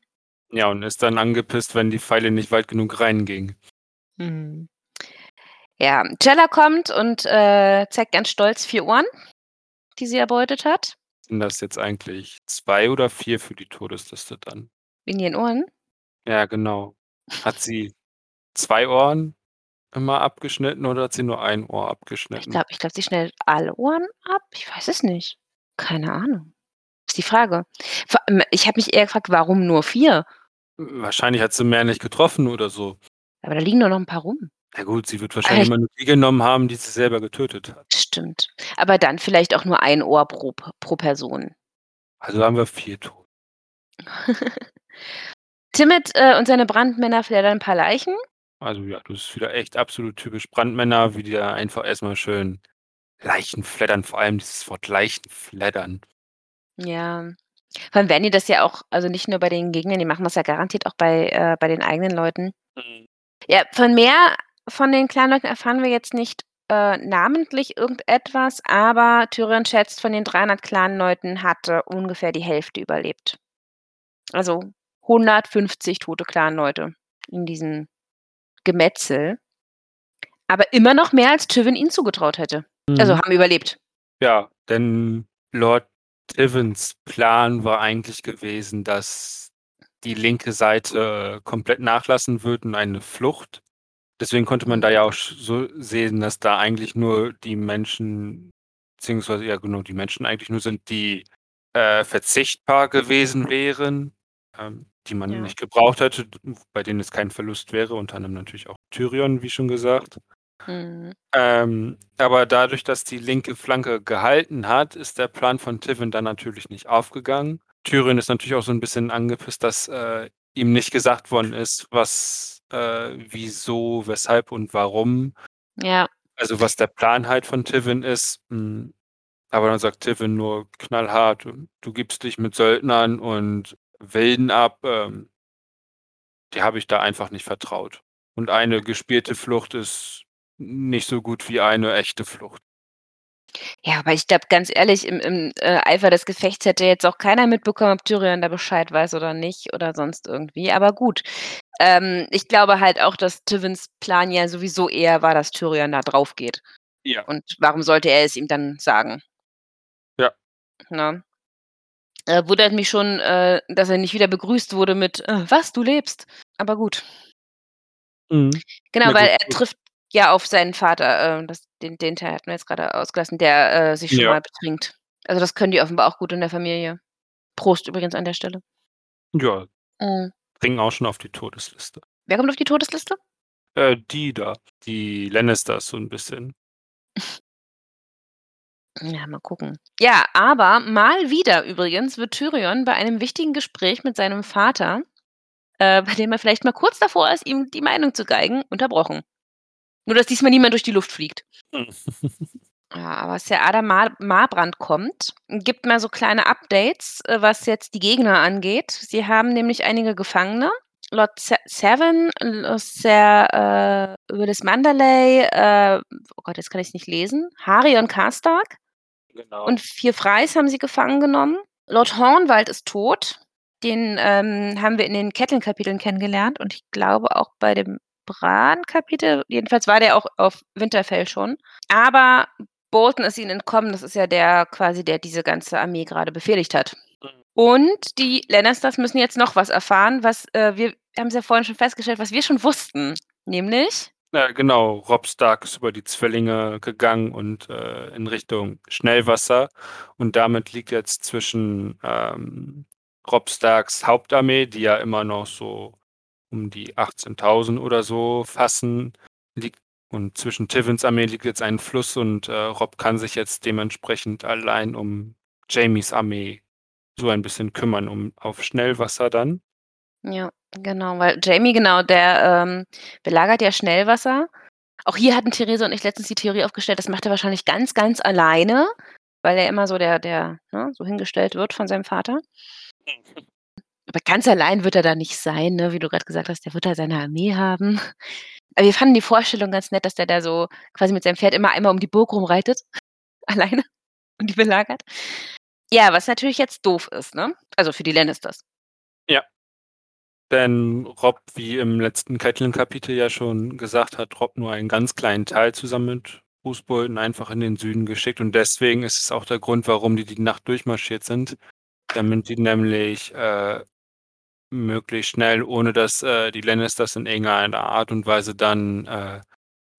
Ja, und ist dann angepisst, wenn die Pfeile nicht weit genug reingingen. Mhm. Ja, Jella kommt und, äh, zeigt ganz stolz 4 Ohren, die sie erbeutet hat. Sind das jetzt eigentlich 2 oder 4 für die Todesliste dann? Wegen ihren Ohren? Ja, genau. Hat sie 2 Ohren immer abgeschnitten oder hat sie nur 1 Ohr Ich abgeschnitten? glaube ich glaube, sie schneidet alle Ohren ab. Ich weiß es nicht. Keine Ahnung. Ist die Frage. Ich habe mich eher gefragt, warum nur 4? Wahrscheinlich hat sie mehr nicht getroffen oder so. Aber da liegen doch noch 'n paar rum. Ja gut, sie wird wahrscheinlich ich immer nur die genommen haben, die sie selber getötet hat. Stimmt. Aber dann vielleicht auch nur 1 Ohr pro pro Person. Also haben wir 4 Tote. Timid, äh, und seine Brandmänner fleddern 'n paar Leichen. Also ja, das ist wieder echt absolut typisch Brandmänner, wie die da einfach erst mal schön Leichen fleddern, vor allem dieses Wort Leichen fleddern. Ja. Vor allem werden die das ja auch also nicht nur bei den Gegnern, die machen das ja garantiert auch bei äh, bei den eigenen Leuten. Mhm. Ja, von mehr von den Clanleuten erfahren wir jetzt nicht, äh, namentlich irgendetwas, aber Tyrion schätzt, von den 300 Clanleuten hatte ungefähr die Hälfte überlebt. Also 150 tote Clanleute in diesem Gemetzel. Aber immer noch mehr, als Tywin ihnen zugetraut hätte. Also Mhm. haben überlebt. Ja, denn Lord Tywins Plan war eigentlich gewesen, dass die linke Seite komplett nachlassen wird und eine Flucht. Deswegen konnte man da ja auch so sehen, dass da eigentlich nur die Menschen beziehungsweise ja genau, die Menschen eigentlich nur sind, die, äh, verzichtbar gewesen wären, ähm, die man Ja. nicht gebraucht hätte, bei denen es kein Verlust wäre, unter anderem natürlich auch Tyrion, wie schon gesagt. Mhm. Ähm, aber dadurch, dass die linke Flanke gehalten hat, ist der Plan von Tywin dann natürlich nicht aufgegangen. Tyrion ist natürlich auch so 'n bisschen angepisst, dass, äh, ihm nicht gesagt worden ist, was, äh, wieso, weshalb und warum. Ja. Also, was der Plan halt von Tywin ist, hm, aber dann sagt Tywin nur knallhart: „Du gibst dich mit Söldnern und Wilden ab“, ähm die habe ich da einfach nicht vertraut. Und eine gespielte Flucht ist nicht so gut wie eine echte Flucht. Ja, aber ich glaube, ganz ehrlich, im im, äh, Eifer des Gefechts hätte jetzt auch keiner mitbekommen, ob Tyrion da Bescheid weiß oder nicht oder sonst irgendwie. Aber gut, ähm, ich glaube halt auch, dass Tywins Plan ja sowieso eher war, dass Tyrion da drauf geht. Ja. Und warum sollte er es ihm dann sagen? Ja. Ne? Äh, wundert mich schon, äh, dass er nicht wieder begrüßt wurde mit: „Äh, was, du lebst?“ Aber gut. Mhm. Genau, Na weil gut, er trifft ja auf seinen Vater, äh, das den den Teil hatten wir jetzt grade ausgelassen, der, äh, sich schon Ja. mal betrinkt. Also, das können die offenbar auch gut in der Familie. Prost übrigens an der Stelle. Ja. Mhm. Ging auch schon auf die Todesliste. Wer kommt auf die Todesliste? Äh, die da, die Lannisters so 'n bisschen. Ja, mal gucken. Ja, aber mal wieder übrigens wird Tyrion bei einem wichtigen Gespräch mit seinem Vater, äh, bei dem er vielleicht mal kurz davor ist, ihm die Meinung zu geigen, unterbrochen. Nur, dass diesmal niemand durch die Luft fliegt. Hm. Ja, aber Ser Adam Mar Marbrand kommt, gibt mal so kleine Updates, äh, was jetzt die Gegner angeht. Sie haben nämlich einige Gefangene. Lord Se Seven, L Ser, äh, Willis Manderley, äh, oh Gott, jetzt kann ich's nicht lesen, Harion Karstark Genau. und 4 Freys haben sie gefangen genommen. Lord Hornwald ist tot. Den, ähm, haben wir in den Catelyn-Kapiteln kennengelernt und ich glaube auch bei dem Bran-Kapitel. Jedenfalls war der auch auf Winterfell schon. Aber Bolton ist ihnen entkommen. Das ist ja der quasi, der diese ganze Armee grade befehligt hat. Und die Lannisters müssen jetzt noch was erfahren, was, äh, wir haben's ja vorhin schon festgestellt, was wir schon wussten, nämlich Ja, genau. Robb Stark ist über die Zwillinge gegangen und, äh, in Richtung Schnellwasser. Und damit liegt jetzt zwischen, ähm, Robb Starks Hauptarmee, die ja immer noch so um die 18.000 oder so fassen, liegt und zwischen Tywins Armee liegt jetzt ein Fluss und, äh, Robb kann sich jetzt dementsprechend allein um Jaimies Armee so ein bisschen kümmern, um auf Schnellwasser dann. Ja, genau, weil Jaime, genau, der, ähm, belagert ja Schnellwasser. Auch hier hatten Therese und ich letztens die Theorie aufgestellt, das macht er wahrscheinlich ganz, ganz alleine, weil er immer so der der, ne, so hingestellt wird von seinem Vater. Aber ganz allein wird er da nicht sein, ne, wie du grad gesagt hast, der wird da seine Armee haben. Aber wir fanden die Vorstellung ganz nett, dass der da so quasi mit seinem Pferd immer einmal um die Burg rumreitet, alleine und die belagert. Ja, was natürlich jetzt doof ist, ne? Also, für die Lannisters. Ja. Denn Robb, wie im letzten Catelyn-Kapitel ja schon gesagt hat, Robb nur einen ganz kleinen Teil zusammen mit Bruce Bolton einfach in den Süden geschickt und deswegen ist es auch der Grund, warum die die Nacht durchmarschiert sind, damit die nämlich, äh, möglichst schnell, ohne dass, äh, die Lannisters in irgendeiner Art und Weise dann, äh,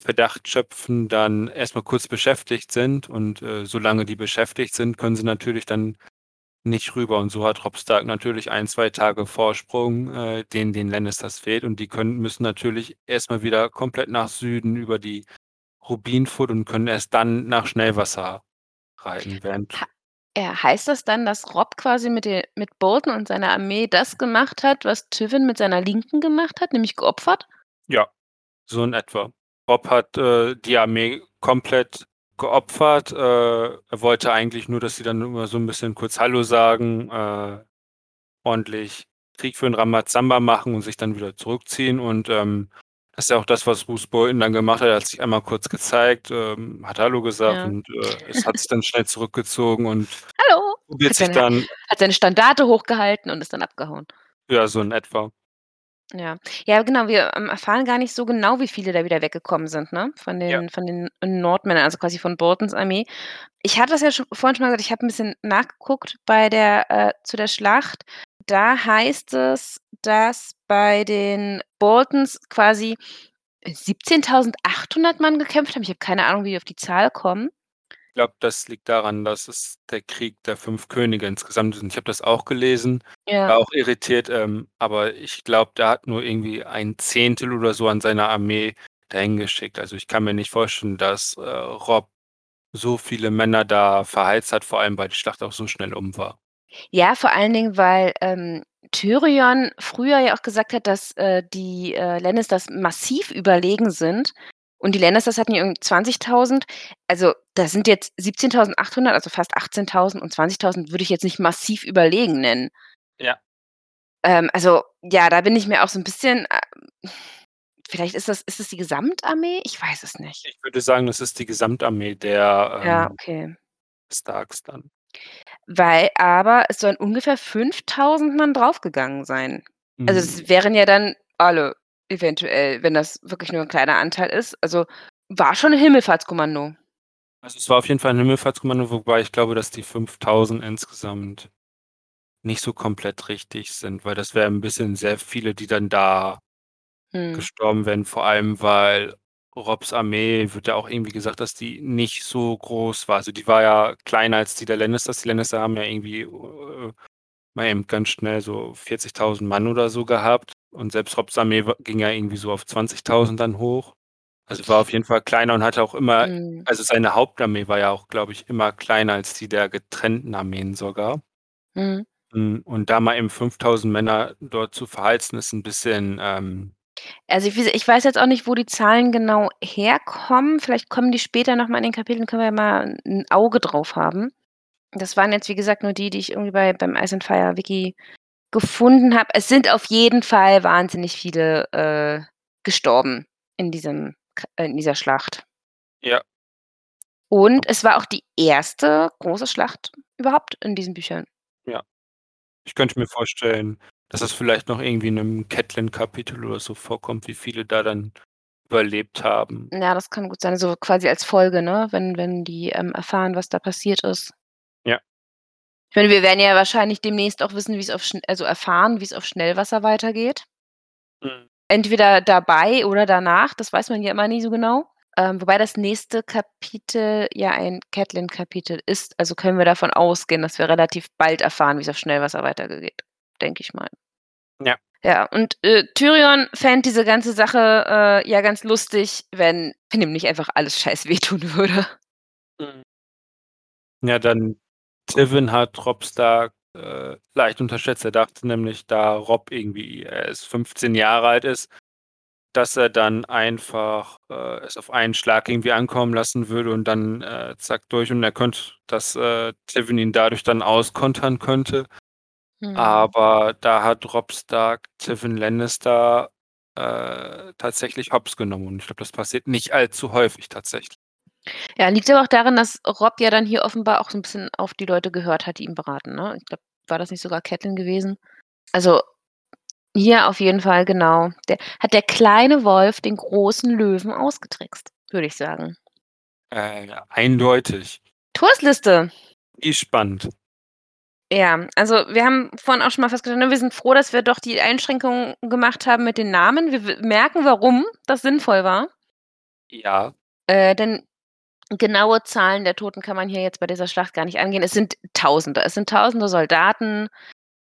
Verdacht schöpfen, dann erst mal kurz beschäftigt sind und, äh, solange die beschäftigt sind, können sie natürlich dann nicht rüber. Und so hat Robb Stark natürlich 1, 2 Tage Vorsprung, äh, den den Lannisters fehlt. Und die können müssen natürlich erst mal wieder komplett nach Süden über die Rubinfurt und können erst dann nach Schnellwasser reiten, während Ja, heißt das dann, dass Robb quasi mit de mit Bolton und seiner Armee das gemacht hat, was Tywin mit seiner Linken gemacht hat, nämlich geopfert? Ja, so in etwa. Robb hat, äh, die Armee komplett geopfert. Äh, er wollte eigentlich nur, dass sie dann immer so 'n bisschen kurz Hallo sagen, äh, ordentlich Krieg für 'n Rambazamba machen und sich dann wieder zurückziehen und, ähm, das ist ja auch das, was Bruce Bolton dann gemacht hat. Er hat sich einmal kurz gezeigt, ähm, hat Hallo gesagt Ja. und, äh, es hat sich dann schnell zurückgezogen und „Hallo!“ probiert Hat sich seine dann hat seine Standarte hochgehalten und ist dann abgehauen. Ja, so in etwa. Ja. Ja, genau, wir, ähm, erfahren gar nicht so genau, wie viele da wieder weggekommen sind, ne, von Ja. den von den Nordmännern, also quasi von Boltons Armee. Ich hatte das ja schon vorhin schon mal gesagt, ich habe 'n bisschen nachgeguckt bei der äh, zu der Schlacht. Da heißt es, dass bei den Boltons quasi 17.800 Mann gekämpft haben. Ich habe keine Ahnung, wie die auf die Zahl kommen. Ich glaube, das liegt daran, dass es der Krieg der 5 Könige insgesamt ist und ich habe das auch gelesen, Ja. war auch irritiert, ähm, aber ich glaube, der hat nur irgendwie 1/10 oder so an seiner Armee dahin geschickt. Also, ich kann mir nicht vorstellen, dass, äh, Robb so viele Männer da verheizt hat, vor allem, weil die Schlacht auch so schnell um war. Ja, vor allen Dingen, weil, ähm, Tyrion früher ja auch gesagt hat, dass, äh, die, äh, Lannisters massiv überlegen sind. Und die Lannisters hatten ja irgendwie 20.000. Also, da sind jetzt 17.800, also fast 18.000 und 20.000 würde ich jetzt nicht massiv überlegen nennen. Ja. Ähm, also, ja, da bin ich mir auch so 'n bisschen, äh vielleicht ist das ist das die Gesamtarmee? Ich weiß es nicht. Ich würde sagen, das ist die Gesamtarmee der, Ja, ähm okay. Starks dann. Weil aber es sollen ungefähr 5.000 Mann draufgegangen sein. Also, Mhm. es wären ja dann alle eventuell, wenn das wirklich nur 'n kleiner Anteil ist. Also, war schon 'n Himmelfahrtskommando. Also, es war auf jeden Fall 'n Himmelfahrtskommando, wobei ich glaube, dass die 5.000 insgesamt nicht so komplett richtig sind, weil das wäre 'n bisschen sehr viele, die dann da Mhm. gestorben wären, vor allem, weil Robs Armee wird ja auch irgendwie gesagt, dass die nicht so groß war. Also, die war ja kleiner als die der Lannisters. Die Lannister haben ja irgendwie, äh, mal eben ganz schnell so 40.000 Mann oder so gehabt und selbst Robs Armee ging ja irgendwie so auf 20.000 dann hoch. Also, war auf jeden Fall kleiner und hatte auch immer Mhm. also, seine Hauptarmee war ja auch, glaube ich, immer kleiner als die der getrennten Armeen sogar. Mhm. Hm, und da mal eben 5.000 Männer dort zu verheizen, ist 'n bisschen, ähm Also, ich ich weiß jetzt auch nicht, wo die Zahlen genau herkommen. Vielleicht kommen die später noch mal in den Kapiteln, können wir ja mal 'n Auge drauf haben. Das waren jetzt, wie gesagt, nur die, die ich irgendwie bei beim Ice and Fire Wiki gefunden habe. Es sind auf jeden Fall wahnsinnig viele, äh, gestorben in diesem äh, in dieser Schlacht. Ja. Und es war auch die 1. große Schlacht überhaupt in diesen Büchern. Ja. Ich könnte mir vorstellen, dass es vielleicht noch irgendwie in 'nem Catelyn-Kapitel oder so vorkommt, wie viele da dann überlebt haben. Ja, das kann gut sein, so quasi als Folge, ne, wenn wenn die, ähm, erfahren, was da passiert ist. Ja. Ich meine, wir werden ja wahrscheinlich demnächst auch wissen, wie's auf Schn also, erfahren, wie's auf Schnellwasser weitergeht. Mhm. Entweder dabei oder danach, das weiß man ja immer nie so genau. Ähm, wobei das nächste Kapitel ja ein Catelyn-Kapitel ist, also, können wir davon ausgehen, dass wir relativ bald erfahren, wie's auf Schnellwasser weitergeht, denke ich mal. Ja. Ja, und, äh, Tyrion fände diese ganze Sache, äh, ja ganz lustig, wenn ihm nicht einfach alles scheiß wehtun würde. Mhm. Ja, dann Tywin hat Robb Stark, äh, leicht unterschätzt. Er dachte nämlich, da Robb irgendwie er ist 15 Jahre alt ist, dass er dann einfach, äh, es auf einen Schlag irgendwie ankommen lassen würde und dann, äh, zack durch und er könnte dass, äh, Tywin ihn dadurch dann auskontern könnte. Mhm. Aber da hat Robb Stark Tywin Lannister, äh, tatsächlich Hops genommen und ich glaube, das passiert nicht allzu häufig tatsächlich. Ja, liegt aber auch daran, dass Robb ja dann hier offenbar auch so 'n bisschen auf die Leute gehört hat, die ihn beraten, ne? Ich glaube, war das nicht sogar Catelyn gewesen? Also, hier auf jeden Fall, genau. Der hat der kleine Wolf den großen Löwen ausgetrickst, würde ich sagen. Äh, eindeutig. Todesliste. Die ist spannend. Ja, also, wir haben vorhin auch schon mal festgestellt, ne, wir sind froh, dass wir doch die Einschränkungen gemacht haben mit den Namen. Wir w merken, warum das sinnvoll war. Ja. Äh, denn genaue Zahlen der Toten kann man hier jetzt bei dieser Schlacht gar nicht angehen. Es sind Tausende. Es sind Tausende Soldaten,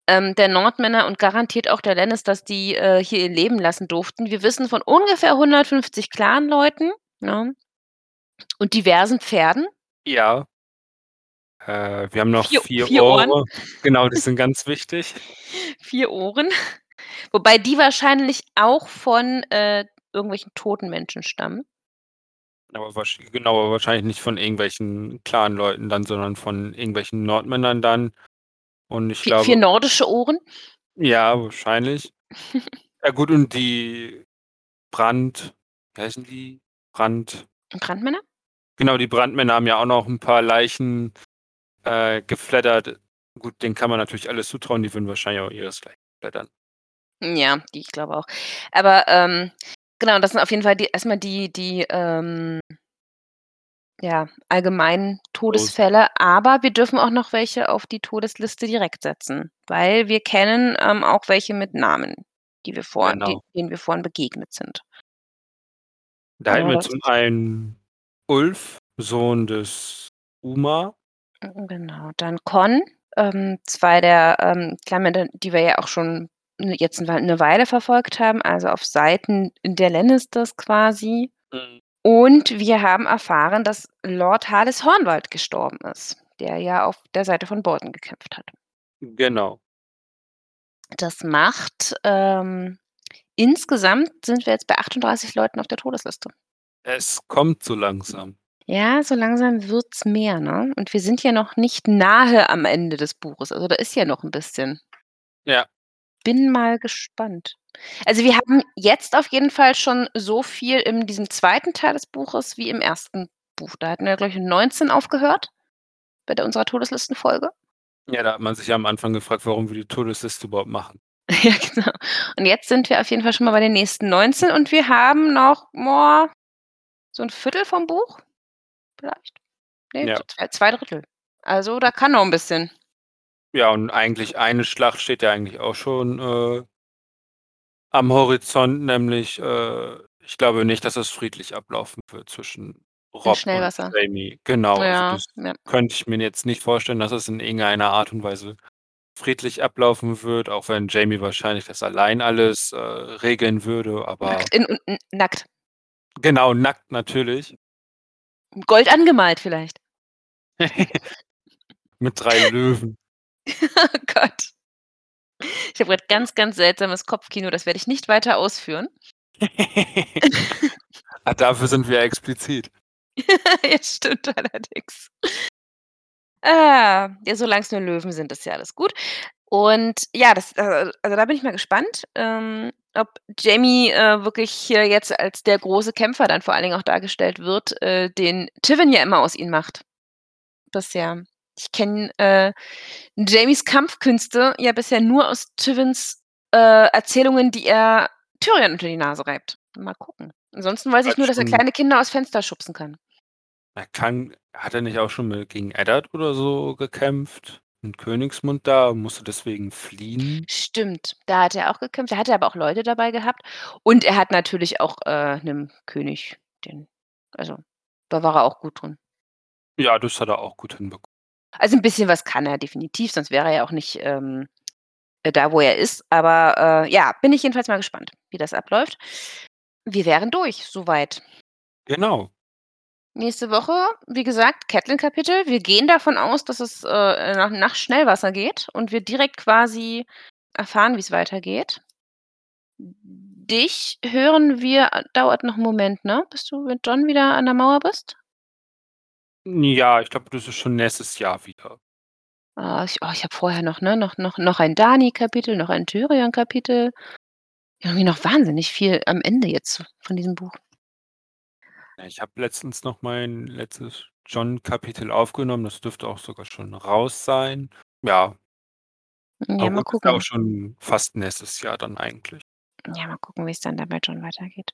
ähm, der Nordmänner und garantiert auch der Lannisters, die, äh, hier ihr Leben lassen durften. Wir wissen von ungefähr 150 Clanleuten, ne? Und diversen Pferden. Ja. Äh, wir haben noch 4 4 4 Ohren. Ohre. Genau, die sind ganz wichtig. 4 Ohren. Wobei die wahrscheinlich auch von, äh, irgendwelchen toten Menschen stammen. Aber wahrsch genau, aber wahrscheinlich nicht von irgendwelchen Clanleuten dann, sondern von irgendwelchen Nordmännern dann. Und ich 4 glaube nordische Ohren. Ja, wahrscheinlich. Ja gut, und die Brand wie heißen die? Brand Brandmänner? Genau, die Brandmänner haben ja auch noch 'n paar Leichen, äh, geflattert. Gut, denen kann man natürlich alles zutrauen, die würden wahrscheinlich auch ihresgleichen flattern. Ja, die ich glaube auch. Aber, ähm, genau, das sind auf jeden Fall die erst mal die die, ähm ja, allgemeinen. Todesfälle, aber wir dürfen auch noch welche auf die Todesliste direkt setzen, weil wir kennen, ähm, auch welche mit Namen, die wir vor de Genau. denen wir vorhin begegnet sind. Da hätten wir zum einen Ulf, Sohn des Umar. Genau. Dann Conn, ähm, 2 der, ähm, Clan-Männer, die wir ja auch schon, jetzt 'n Wei 'ne Weile verfolgt haben, also, auf Seiten der Lannisters quasi. Mhm. Und wir haben erfahren, dass Lord Hardys Hornwald gestorben ist, der ja auf der Seite von Bolton gekämpft hat. Genau. Das macht, ähm insgesamt sind wir jetzt bei 38 Leuten auf der Todesliste. Es kommt so langsam. Ja, so langsam wird's mehr, ne? Und wir sind ja noch nicht nahe am Ende des Buches. Also, da ist ja noch 'n bisschen. Ja. Bin mal gespannt. Also, wir haben jetzt auf jeden Fall schon so viel in diesem 2. Teil des Buches wie im 1. Buch. Da hatten wir, glaube ich, 19 aufgehört bei der unserer Todeslistenfolge. Ja, da hat man sich ja am Anfang gefragt, warum wir die Todesliste überhaupt machen. Ja, genau. Und jetzt sind wir auf jeden Fall schon mal bei den nächsten 19 und wir haben noch, boah, so 'n Viertel vom Buch vielleicht? Ne, Ja. so zwei 2/3. Also, da kann noch 'n bisschen. Ja, und eigentlich eine Schlacht steht ja eigentlich auch schon, äh am Horizont, nämlich, äh, ich glaube nicht, dass es friedlich ablaufen wird zwischen In Robb und. Jaime. Genau, also Ja, das ja. könnte ich mir jetzt nicht vorstellen, dass es in irgendeiner Art und Weise friedlich ablaufen wird, auch wenn Jaime wahrscheinlich das allein alles, äh, regeln würde, aber Nackt in nackt. Genau, nackt natürlich. Gold angemalt vielleicht. Mit 3 Löwen. Oh Gott. Ich habe grad ganz, ganz seltsames Kopfkino, das werde ich nicht weiter ausführen. Ah, dafür sind wir explizit. Ja, stimmt allerdings. Ah, ja, solang's nur Löwen sind, ist ja alles gut. Und ja, das äh, also, da bin ich mal gespannt, ähm, ob Jaime, äh, wirklich hier jetzt als der große Kämpfer dann vor allen Dingen auch dargestellt wird, äh, den Tywin ja immer aus ihm macht. Bisher. Ich kenne, äh, Jaimes Kampfkünste ja bisher nur aus Tywins, äh, Erzählungen, die er Tyrion unter die Nase reibt. Mal gucken. Ansonsten weiß ich Hat nur, dass er kleine Kinder aus Fenster schubsen kann. Er kann hat er nicht auch schon mal gegen Eddard oder so gekämpft? In Königsmund da und musste deswegen fliehen? Stimmt, da hat er auch gekämpft. Da hat er aber auch Leute dabei gehabt. Und er hat natürlich auch, äh, 'nem König den also, da war er auch gut drin. Ja, das hat er auch gut hinbekommen. Also, 'n bisschen was kann er definitiv, sonst wäre er ja auch nicht, ähm, äh, da, wo er ist. Aber, äh, ja, bin ich jedenfalls mal gespannt, wie das abläuft. Wir wären durch so weit. Genau. Nächste Woche, wie gesagt, Catelyn-Kapitel. Wir gehen davon aus, dass es, äh, nach nach Schnellwasser geht und wir direkt quasi erfahren, wie's weitergeht. Dich hören wir dauert noch 'n Moment, ne, bis du mit Jon wieder an der Mauer bist? Ja, ich glaube, das ist schon nächstes Jahr wieder. Ah, ich oh, ich habe vorher noch, ne noch noch noch ein Dany-Kapitel, noch ein Tyrion-Kapitel. Irgendwie noch wahnsinnig viel am Ende jetzt von diesem Buch. Ich habe letztens noch mein letztes Jon-Kapitel aufgenommen. Das dürfte auch sogar schon raus sein. Ja. Ja, mal gut, ist ja auch gucken. schon fast nächstes Jahr dann eigentlich. Ja, mal gucken, wie's dann da bei Jon weitergeht.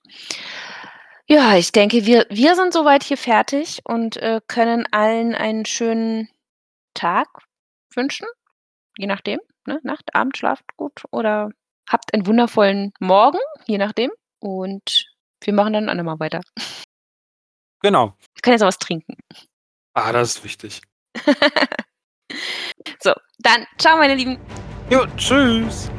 Ja, ich denke, wir wir sind so weit hier fertig und, äh, können allen einen schönen Tag wünschen, je nachdem, ne? Nacht, Abend, schlaft gut oder habt einen wundervollen Morgen, je nachdem. Und wir machen dann 'n andermal weiter. Genau. Ich kann jetzt auch was trinken. Ah, das ist wichtig. So, dann tschau, meine Lieben. Jo, tschüss.